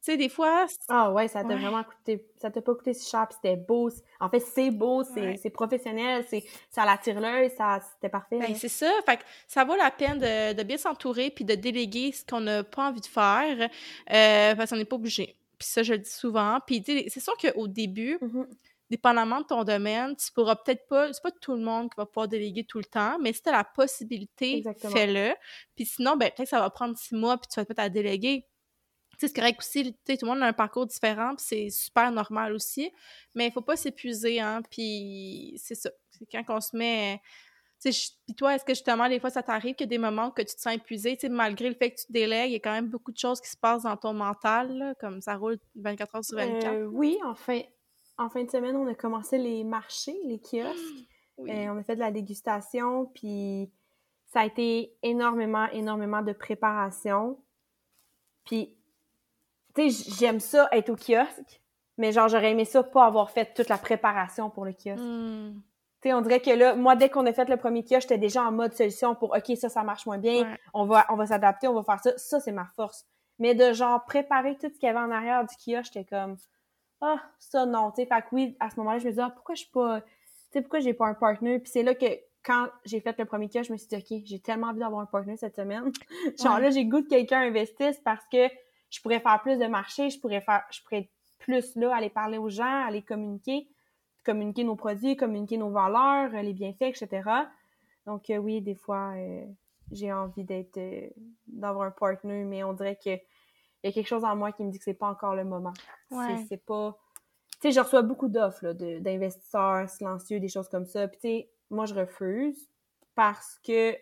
sais, des fois, Ah ouais, ça t'a Ouais. vraiment coûté, ça t'a pas coûté si cher, puis c'était beau. En fait, c'est beau, c'est Ouais. professionnel, c'est ça l'attire l'œil, ça c'était parfait. ben, c'est ça. Fait que ça vaut la peine de, de bien s'entourer puis de déléguer ce qu'on n'a pas envie de faire euh, parce qu'on n'est pas obligé. Puis ça, je le dis souvent. Puis, tu c'est sûr qu'au début, Mhm. Dépendamment de ton domaine, tu pourras peut-être pas, c'est pas tout le monde qui va pouvoir déléguer tout le temps, mais si tu as la possibilité, Exactement. fais-le. Puis sinon, ben, peut-être que ça va prendre six mois, puis tu vas te mettre à déléguer. c'est correct aussi, tout le monde a un parcours différent, puis c'est super normal aussi, mais il faut pas s'épuiser, hein, puis c'est ça. C'est quand on se met... Puis toi, est-ce que justement, des fois, ça t'arrive qu'il y a des moments que tu te sens épuisé, malgré le fait que tu te délègues, il y a quand même beaucoup de choses qui se passent dans ton mental, comme ça roule 24 heures sur 24? Euh, oui, en fin, en fin de semaine, on a commencé les marchés, les kiosques. Euh, on a fait de la dégustation, puis ça a été énormément, énormément de préparation. Puis tu sais, j'aime ça être au kiosque, mais genre, j'aurais aimé ça pas avoir fait toute la préparation pour le kiosque. Hmm. Tu sais, on dirait que là, moi, dès qu'on a fait le premier kiosque, j'étais déjà en mode solution pour, OK, ça, ça marche moins bien, on va, on va s'adapter, on va faire ça. Ça, c'est ma force. Mais de genre préparer tout ce qu'il y avait en arrière du kiosque, j'étais comme, ah, ça, non, tu sais. Fait que oui, à ce moment-là, je me disais, ah, pourquoi je suis pas, tu sais, pourquoi j'ai pas un partner? Puis c'est là que, quand j'ai fait le premier kiosque, je me suis dit, OK, j'ai tellement envie d'avoir un partner cette semaine. *laughs* genre là, j'ai goût que quelqu'un investisse parce que je pourrais faire plus de marché, je pourrais faire, je pourrais être plus là, aller parler aux gens, aller communiquer, communiquer nos produits, communiquer nos valeurs, les bienfaits, etc. Donc euh, oui, des fois, euh, j'ai envie d'être, euh, d'avoir un partner, mais on dirait que il y a quelque chose en moi qui me dit que c'est pas encore le moment. C'est pas, tu sais, je reçois beaucoup d'offres d'investisseurs silencieux, des choses comme ça. Puis tu sais, moi je refuse parce que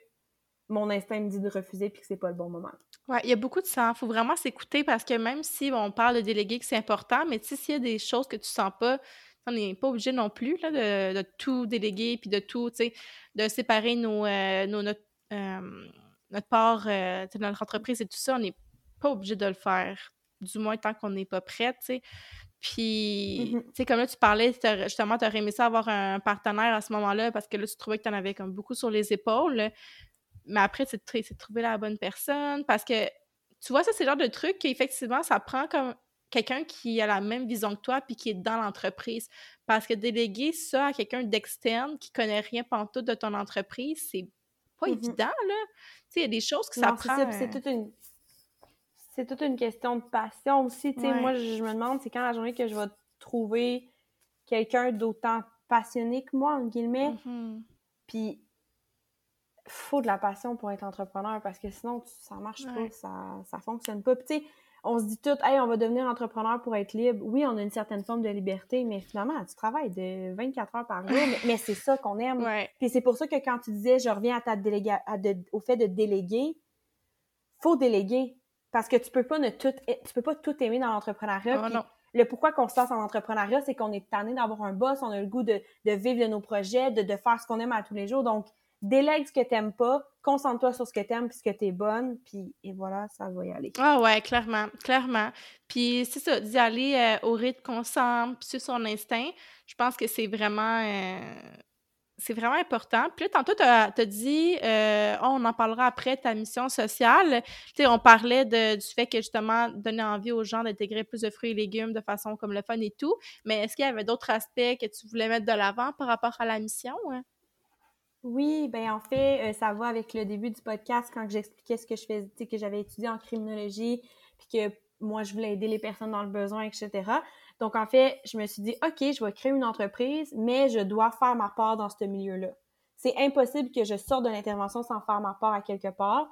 mon instinct me dit de refuser puis que c'est pas le bon moment. Ouais, il y a beaucoup de ça. Il faut vraiment s'écouter parce que même si on parle de déléguer que c'est important, mais tu sais, s'il y a des choses que tu sens pas, on n'est pas obligé non plus là, de, tout déléguer puis de tout, tu sais, de séparer nos, euh, notre, euh, notre part euh, de notre entreprise et tout ça. On n'est pas obligé de le faire, du moins tant qu'on n'est pas prêt, tu sais. Puis, mm-hmm. tu sais, comme là, tu parlais, justement, tu aurais aimé ça avoir un partenaire à ce moment-là parce que là, tu trouvais que tu en avais comme beaucoup sur les épaules mais après, c'est de, trouver la bonne personne parce que, tu vois, ça, c'est le genre de truc qu'effectivement, ça prend comme quelqu'un qui a la même vision que toi puis qui est dans l'entreprise. Parce que déléguer ça à quelqu'un d'externe qui connaît rien pantoute de ton entreprise, c'est pas mm-hmm. évident, là. Tu sais, il y a des choses que ça prend... C'est toute une... C'est toute une question de passion aussi. Tu sais, moi, je me demande, c'est quand la journée que je vais trouver quelqu'un d'autant passionné que moi, en guillemets. Mm-hmm. Puis faut de la passion pour être entrepreneur parce que sinon, ça marche pas, ça, ça fonctionne pas. Puis tu sais, on se dit tout, hey, on va devenir entrepreneur pour être libre. Oui, on a une certaine forme de liberté, mais finalement, tu travailles de 24 heures par jour, mais, c'est ça qu'on aime. Puis c'est pour ça que quand tu disais, je reviens à ta déléga au fait de déléguer, faut déléguer parce que tu peux pas ne tout, tu peux pas tout aimer dans l'entrepreneuriat. Ah, le pourquoi qu'on se lance en entrepreneuriat, c'est qu'on est tanné d'avoir un boss, on a le goût de, de vivre de nos projets, de, de faire ce qu'on aime à tous les jours. Donc, délègue ce que t'aimes pas, concentre-toi sur ce que t'aimes puisque t'es bonne, puis et voilà, ça va y aller. Ah ouais, clairement, clairement. Puis c'est ça, d'y aller euh, au rythme qu'on sent, sur son instinct, je pense que c'est vraiment... Euh, c'est vraiment important. Puis là, tantôt, tu as, dit, euh, oh, on en parlera après, ta mission sociale. Tu sais, on parlait de, du fait que, justement, donner envie aux gens d'intégrer plus de fruits et légumes de façon comme le fun et tout. Mais est-ce qu'il y avait d'autres aspects que tu voulais mettre de l'avant par rapport à la mission? Hein? Oui, ben en fait, euh, ça va avec le début du podcast quand j'expliquais ce que je faisais, que j'avais étudié en criminologie, puis que moi, je voulais aider les personnes dans le besoin, etc. Donc, en fait, je me suis dit, OK, je vais créer une entreprise, mais je dois faire ma part dans ce milieu-là. C'est impossible que je sorte de l'intervention sans faire ma part à quelque part.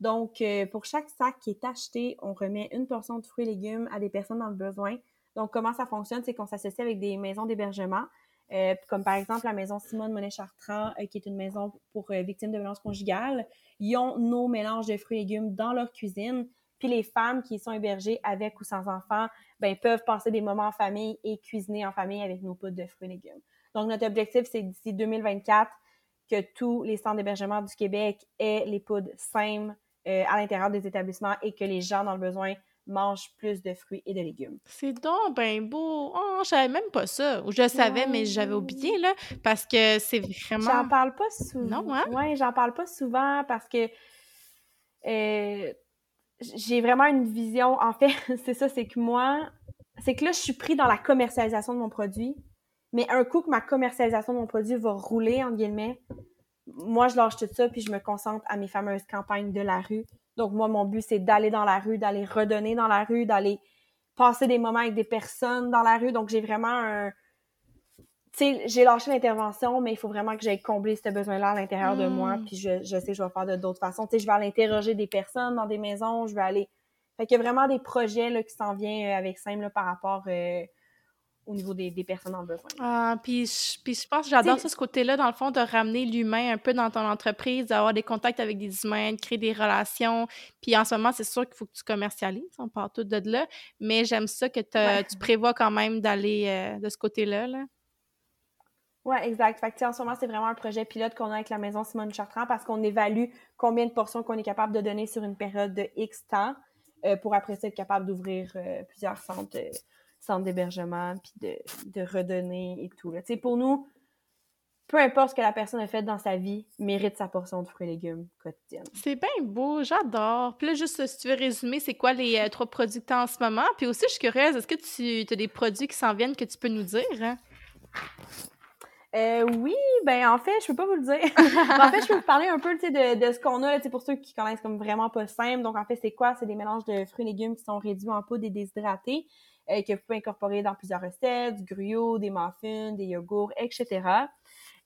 Donc, euh, pour chaque sac qui est acheté, on remet une portion de fruits et légumes à des personnes dans le besoin. Donc, comment ça fonctionne? C'est qu'on s'associe avec des maisons d'hébergement euh, comme par exemple la maison Simone Monet-Chartrand, euh, qui est une maison pour victimes de violences conjugales. Ils ont nos mélanges de fruits et légumes dans leur cuisine. Puis les femmes qui sont hébergées avec ou sans enfants, ben, peuvent passer des moments en famille et cuisiner en famille avec nos poudres de fruits et légumes. Donc, notre objectif, c'est d'ici 2024 que tous les centres d'hébergement du Québec aient les poudres SAME à l'intérieur des établissements et que les gens dans le besoin mange plus de fruits et de légumes. C'est donc ben beau. Oh, je savais même pas ça. Ou je le savais, mais j'avais oublié, là, parce que c'est vraiment... J'en parle pas souvent. Non, hein? Oui, j'en parle pas souvent parce que euh, j'ai vraiment une vision... En fait, *laughs* c'est ça, c'est que moi... C'est que là, je suis pris dans la commercialisation de mon produit, mais un coup que ma commercialisation de mon produit va rouler, en guillemets, moi, je lâche tout ça, puis je me concentre à mes fameuses campagnes de la rue donc, moi, mon but, c'est d'aller dans la rue, d'aller redonner dans la rue, d'aller passer des moments avec des personnes dans la rue. Donc, j'ai vraiment un... Sais, j'ai lâché l'intervention, mais il faut vraiment que j'aille combler ce besoin-là à l'intérieur de moi. Hmm. Puis je, je sais que je vais faire de d'autres façons. Tu sais, je vais aller interroger des personnes dans des maisons, je vais aller Fait qu'il y a vraiment des projets là, qui s'en viennent avec Simple par rapport au niveau des, personnes en besoin. Ah, puis, puis je pense que j'adore ça, ce côté-là, dans le fond, de ramener l'humain un peu dans ton entreprise, d'avoir des contacts avec des humains, de créer des relations. Puis en ce moment, c'est sûr qu'il faut que tu commercialises, on part tout de là, mais j'aime ça que tu prévois quand même d'aller euh, de ce côté-là. Là. Oui, exact. Fait que, en ce moment, c'est vraiment un projet pilote qu'on a avec la maison Simone Chartrand parce qu'on évalue combien de portions qu'on est capable de donner sur une période de X temps euh, pour après être capable d'ouvrir euh, plusieurs centres centre d'hébergement, puis de, redonner et tout. Pour nous, peu importe ce que la personne a fait dans sa vie, mérite sa portion de fruits et légumes quotidienne. C'est bien beau, j'adore. Puis là, juste si tu veux résumer, c'est quoi les euh, trois produits que tu as en ce moment? Puis aussi, je suis curieuse, est-ce que tu as des produits qui s'en viennent que tu peux nous dire? Hein? Euh, oui, ben en fait, je peux pas vous le dire. *laughs* en fait, je peux vous parler un peu de, de ce qu'on a, là, pour ceux qui connaissent comme vraiment pas simple. Donc, en fait, c'est quoi? C'est des mélanges de fruits et légumes qui sont réduits en poudre et déshydratés. Euh, que vous pouvez incorporer dans plusieurs recettes, du gruau, des muffins, des yogourts, etc.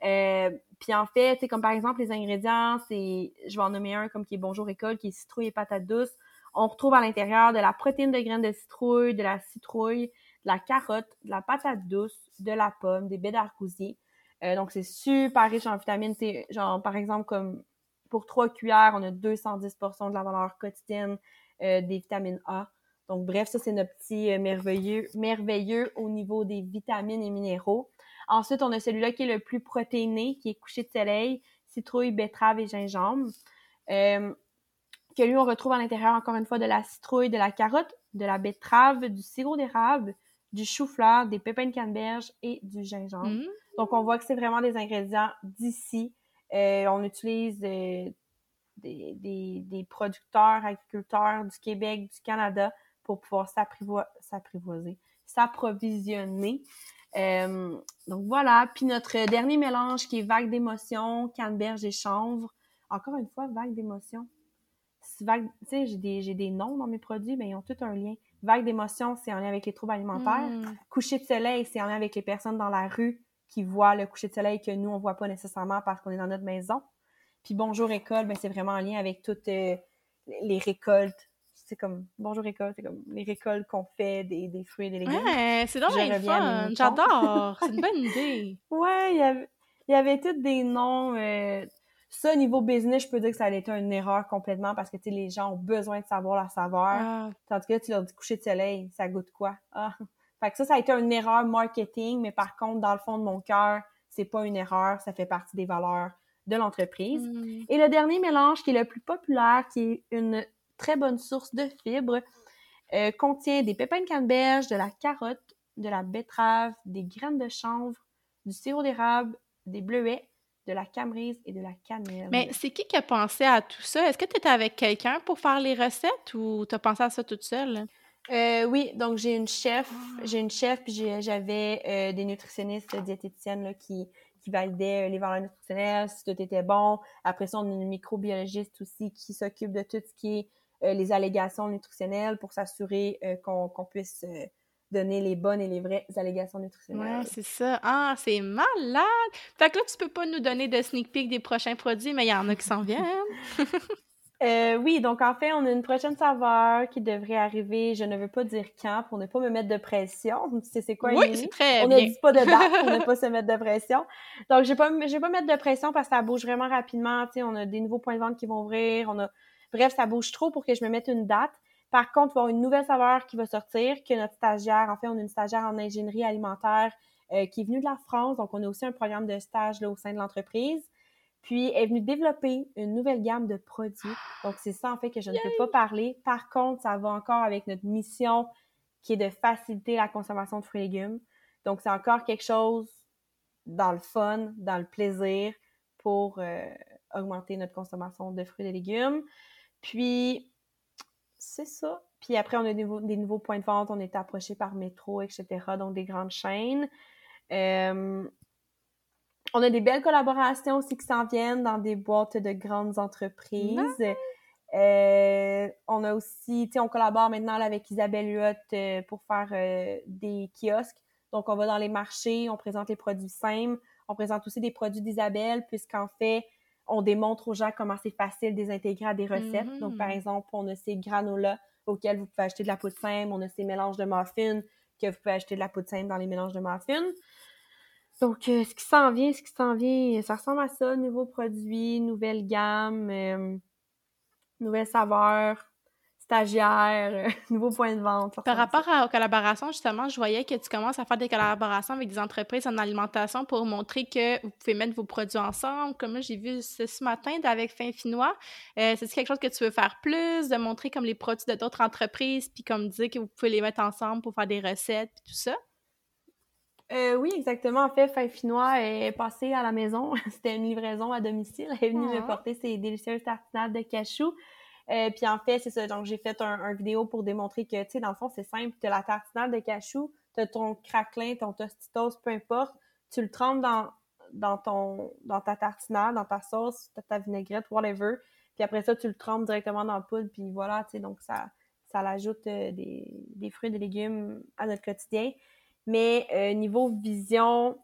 Euh, puis en fait, c'est comme par exemple les ingrédients, c'est, je vais en nommer un comme qui est Bonjour École, qui est citrouille et patates douces. On retrouve à l'intérieur de la protéine de graines de citrouille, de la citrouille, de la carotte, de la patate douce, de la pomme, des baies d'argousier. Euh, donc c'est super riche en vitamines. C'est genre par exemple comme pour trois cuillères, on a 210% de la valeur quotidienne des vitamines A. Donc, bref, ça, c'est notre petit euh, merveilleux, merveilleux au niveau des vitamines et minéraux. Ensuite, on a celui-là qui est le plus protéiné, qui est couché de soleil, citrouille, betterave et gingembre. Euh, que lui, on retrouve à l'intérieur, encore une fois, de la citrouille, de la carotte, de la betterave, du sirop d'érable, du chou-fleur, des pépins de canneberge et du gingembre. Mmh. Donc, on voit que c'est vraiment des ingrédients d'ici. Euh, on utilise des, des, des, producteurs, agriculteurs du Québec, du Canada pour pouvoir s'apprivoiser, s'approvisionner. Euh, donc voilà. Puis notre dernier mélange qui est vague d'émotions, canneberge et chanvre. Encore une fois, vague d'émotions. Vague, tu sais, j'ai des, noms dans mes produits, mais ils ont tout un lien. Vague d'émotions, c'est en lien avec les troubles alimentaires. Hmm. Coucher de soleil, c'est en lien avec les personnes dans la rue qui voient le coucher de soleil que nous, on voit pas nécessairement parce qu'on est dans notre maison. Puis bonjour école, ben, c'est vraiment en lien avec toutes euh, les récoltes c'est comme bonjour récolte, c'est comme les récoltes qu'on fait des, des, fruits et des légumes. Ouais, c'est donc fun. J'adore. c'est une bonne *laughs* idée. Ouais, il y avait, il y avait tous des noms. Euh, ça, niveau business, je peux dire que ça a été une erreur complètement parce que tu les gens ont besoin de savoir la saveur. Ah. Tandis que là, tu leur dis coucher de soleil, ça goûte quoi? Ah. Fait que ça, ça a été une erreur marketing, mais par contre, dans le fond de mon cœur, c'est pas une erreur, ça fait partie des valeurs de l'entreprise. Mm. Et le dernier mélange qui est le plus populaire, qui est une très bonne source de fibres. Euh, contient des pépins de canneberge, de la carotte, de la betterave, des graines de chanvre, du sirop d'érable, des bleuets, de la camerise et de la cannelle. Mais c'est qui qui a pensé à tout ça? Est-ce que tu étais avec quelqu'un pour faire les recettes ou tu as pensé à ça toute seule? Euh, oui, donc j'ai une chef, ah. j'ai une chef, puis j'avais euh, des nutritionnistes diététiciennes là, qui, qui validaient les valeurs nutritionnelles, si tout était bon. Après ça, on a une microbiologiste aussi qui s'occupe de tout ce qui est euh, les allégations nutritionnelles pour s'assurer euh, qu'on puisse euh, donner les bonnes et les vraies allégations nutritionnelles. Ouais, c'est ça. Ah, c'est malade! Fait que là, tu peux pas nous donner de sneak peek des prochains produits, mais il y en a qui s'en *laughs* viennent. *laughs* oui, donc en fait, on a une prochaine saveur qui devrait arriver. Je ne veux pas dire quand pour ne pas me mettre de pression. Tu c'est quoi, Oui, c'est très On ne dit pas de date *laughs* pour ne pas se mettre de pression. Donc, je ne vais, pas, vais pas mettre de pression parce que ça bouge vraiment rapidement. Tu sais, on a des nouveaux points de vente qui vont ouvrir. On a Bref, ça bouge trop pour que je me mette une date. Par contre, il va y avoir une nouvelle saveur qui va sortir, que notre stagiaire, en fait, on a une stagiaire en ingénierie alimentaire euh, qui est venue de la France, donc on a aussi un programme de stage là, au sein de l'entreprise. Puis, elle est venue développer une nouvelle gamme de produits. Donc, c'est ça, en fait, que je ne peux pas parler. Par contre, ça va encore avec notre mission qui est de faciliter la consommation de fruits et légumes. Donc, c'est encore quelque chose dans le fun, dans le plaisir pour euh, augmenter notre consommation de fruits et légumes. Puis, c'est ça. Puis après, on a des, nouveaux points de vente. On est approché par métro, etc. Donc, des grandes chaînes. Euh, on a des belles collaborations aussi qui s'en viennent dans des boîtes de grandes entreprises. Euh, on a aussi, tu sais, on collabore maintenant avec Isabelle Huot euh, pour faire des kiosques. Donc, on va dans les marchés, on présente les produits simples, on présente aussi des produits d'Isabelle, puisqu'en fait, on démontre aux gens comment c'est facile de les intégrer à des recettes. Donc, par mm-hmm. exemple, on a ces granolas auquel vous pouvez acheter de la poudre simple. On a ces mélanges de muffins que vous pouvez acheter de la poudre simple dans les mélanges de muffins. Donc, euh, ce qui s'en vient, ce qui s'en vient, ça ressemble à ça. Nouveaux produits, nouvelle gamme, euh, nouvelles saveurs, stagiaires, euh, *laughs* nouveaux points de vente. Par rapport à, aux collaborations, justement, je voyais que tu commences à faire des collaborations avec des entreprises en alimentation pour montrer que vous pouvez mettre vos produits ensemble. Comme j'ai vu ce, ce matin avec Fin Finois. Euh, c'est quelque chose que tu veux faire plus, de montrer comme les produits de d'autres entreprises, puis comme dire que vous pouvez les mettre ensemble pour faire des recettes, puis tout ça? Euh, oui, exactement. En fait, Fin Finois est passée à la maison. *laughs* C'était une livraison à domicile. Elle est venue me ah. porter ses délicieuses tartinades de cachou. Euh, puis en fait, c'est ça. Donc, j'ai fait un, vidéo pour démontrer que, tu sais, dans le fond, c'est simple. Tu as la tartinade de cachou, tu as ton craquelin, ton tostitos, peu importe. Tu le trempes dans, dans, ton, dans ta tartinade, dans ta sauce, ta vinaigrette, whatever. Puis après ça, tu le trempes directement dans le poudre. Puis voilà, tu sais, donc ça, ça l'ajoute euh, des, des fruits et des légumes à notre quotidien. Mais euh, niveau vision,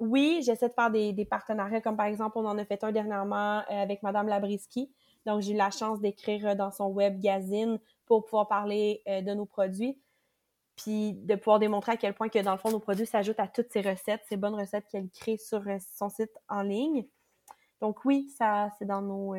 oui, j'essaie de faire des, partenariats, comme par exemple, on en a fait un dernièrement euh, avec Madame Labriski. Donc, j'ai eu la chance d'écrire euh, dans son web Gazine pour pouvoir parler de nos produits. Puis de pouvoir démontrer à quel point que dans le fond, nos produits s'ajoutent à toutes ces recettes, ces bonnes recettes qu'elle crée sur son site en ligne. Donc oui, ça, c'est dans nos,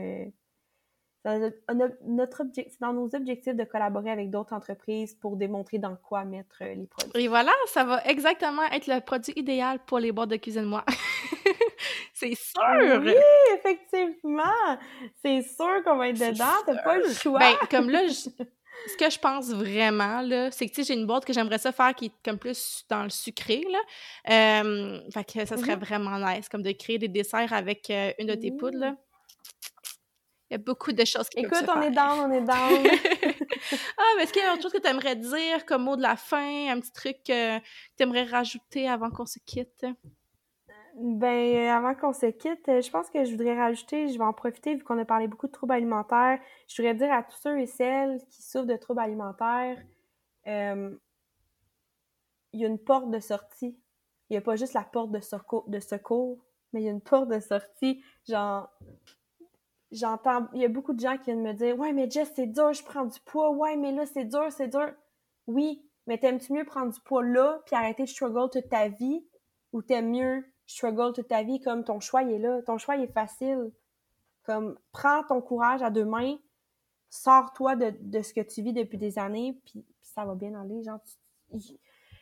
notre objectif, c'est dans nos objectifs de collaborer avec d'autres entreprises pour démontrer dans quoi mettre euh, les produits. Et voilà, ça va exactement être le produit idéal pour les boîtes de cuisine moi. *laughs* c'est sûr! Oui, effectivement! C'est sûr qu'on va être dedans, t'as pas le choix! Ben, comme là, *laughs* ce que je pense vraiment, là, c'est que, j'ai une boîte que j'aimerais ça faire qui est comme plus dans le sucré, là. Euh, fait que ça serait mm-hmm. vraiment nice, comme de créer des desserts avec euh, une de tes poudres, là. Il y a beaucoup de choses qui Écoute, peuvent se on est down, on est down. *laughs* ah, mais est-ce qu'il y a autre chose que tu aimerais dire comme mot de la fin, un petit truc que tu aimerais rajouter avant qu'on se quitte? Ben, avant qu'on se quitte, je pense que je voudrais rajouter, je vais en profiter vu qu'on a parlé beaucoup de troubles alimentaires. Je voudrais dire à tous ceux et celles qui souffrent de troubles alimentaires, euh, il y a une porte de sortie. Il n'y a pas juste la porte de secours, de secours, mais il y a une porte de sortie. Genre, j'entends, il y a beaucoup de gens qui viennent me dire Ouais, mais Jess, c'est dur, je prends du poids. Ouais, mais là, c'est dur, c'est dur. Oui, mais t'aimes-tu mieux prendre du poids là, puis arrêter de struggle toute ta vie, ou t'aimes mieux struggle toute ta vie comme ton choix est là? Ton choix est facile. Comme, prends ton courage à deux mains, sors-toi de, de, ce que tu vis depuis des années, puis, ça va bien aller. Genre,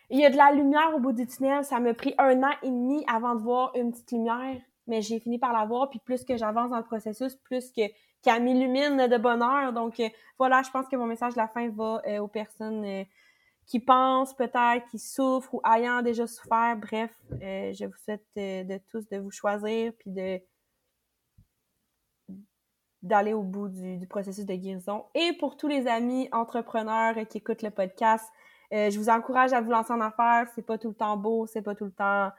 il y a de la lumière au bout du tunnel. Ça m'a pris un an et demi avant de voir une petite lumière mais j'ai fini par l'avoir. Puis plus que j'avance dans le processus, plus que qu'elle m'illumine de bonheur. Donc euh, voilà, je pense que mon message de la fin va euh, aux personnes euh, qui pensent peut-être, qui souffrent ou ayant déjà souffert. Bref, je vous souhaite de tous de vous choisir puis de d'aller au bout du, du, processus de guérison. Et pour tous les amis entrepreneurs qui écoutent le podcast, je vous encourage à vous lancer en affaires. C'est pas tout le temps beau, c'est pas tout le temps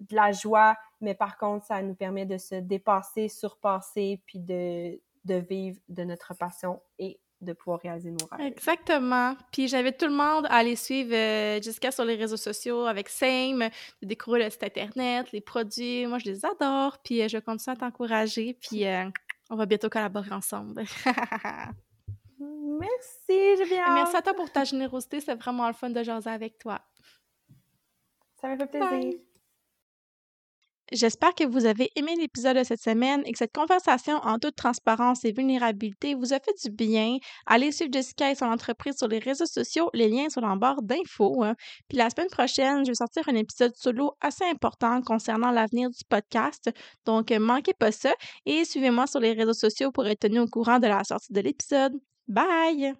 de la joie, mais par contre, ça nous permet de se dépasser, surpasser, puis de, de vivre de notre passion et de pouvoir réaliser nos rêves. Exactement. Puis j'invite tout le monde à aller suivre euh, Jessica sur les réseaux sociaux avec Same, de découvrir le site internet, les produits. Moi, je les adore. Puis euh, je continue à t'encourager. Puis euh, on va bientôt collaborer ensemble. *laughs* Merci, j'ai bien Merci à toi pour ta générosité. C'est vraiment le fun de jaser avec toi. Ça m'a fait plaisir. J'espère que vous avez aimé l'épisode de cette semaine et que cette conversation en toute transparence et vulnérabilité vous a fait du bien. Allez suivre Jessica et son entreprise sur les réseaux sociaux. Les liens sont en barre d'infos. Hein. Puis la semaine prochaine, je vais sortir un épisode solo assez important concernant l'avenir du podcast. Donc, manquez pas ça et suivez-moi sur les réseaux sociaux pour être tenu au courant de la sortie de l'épisode. Bye!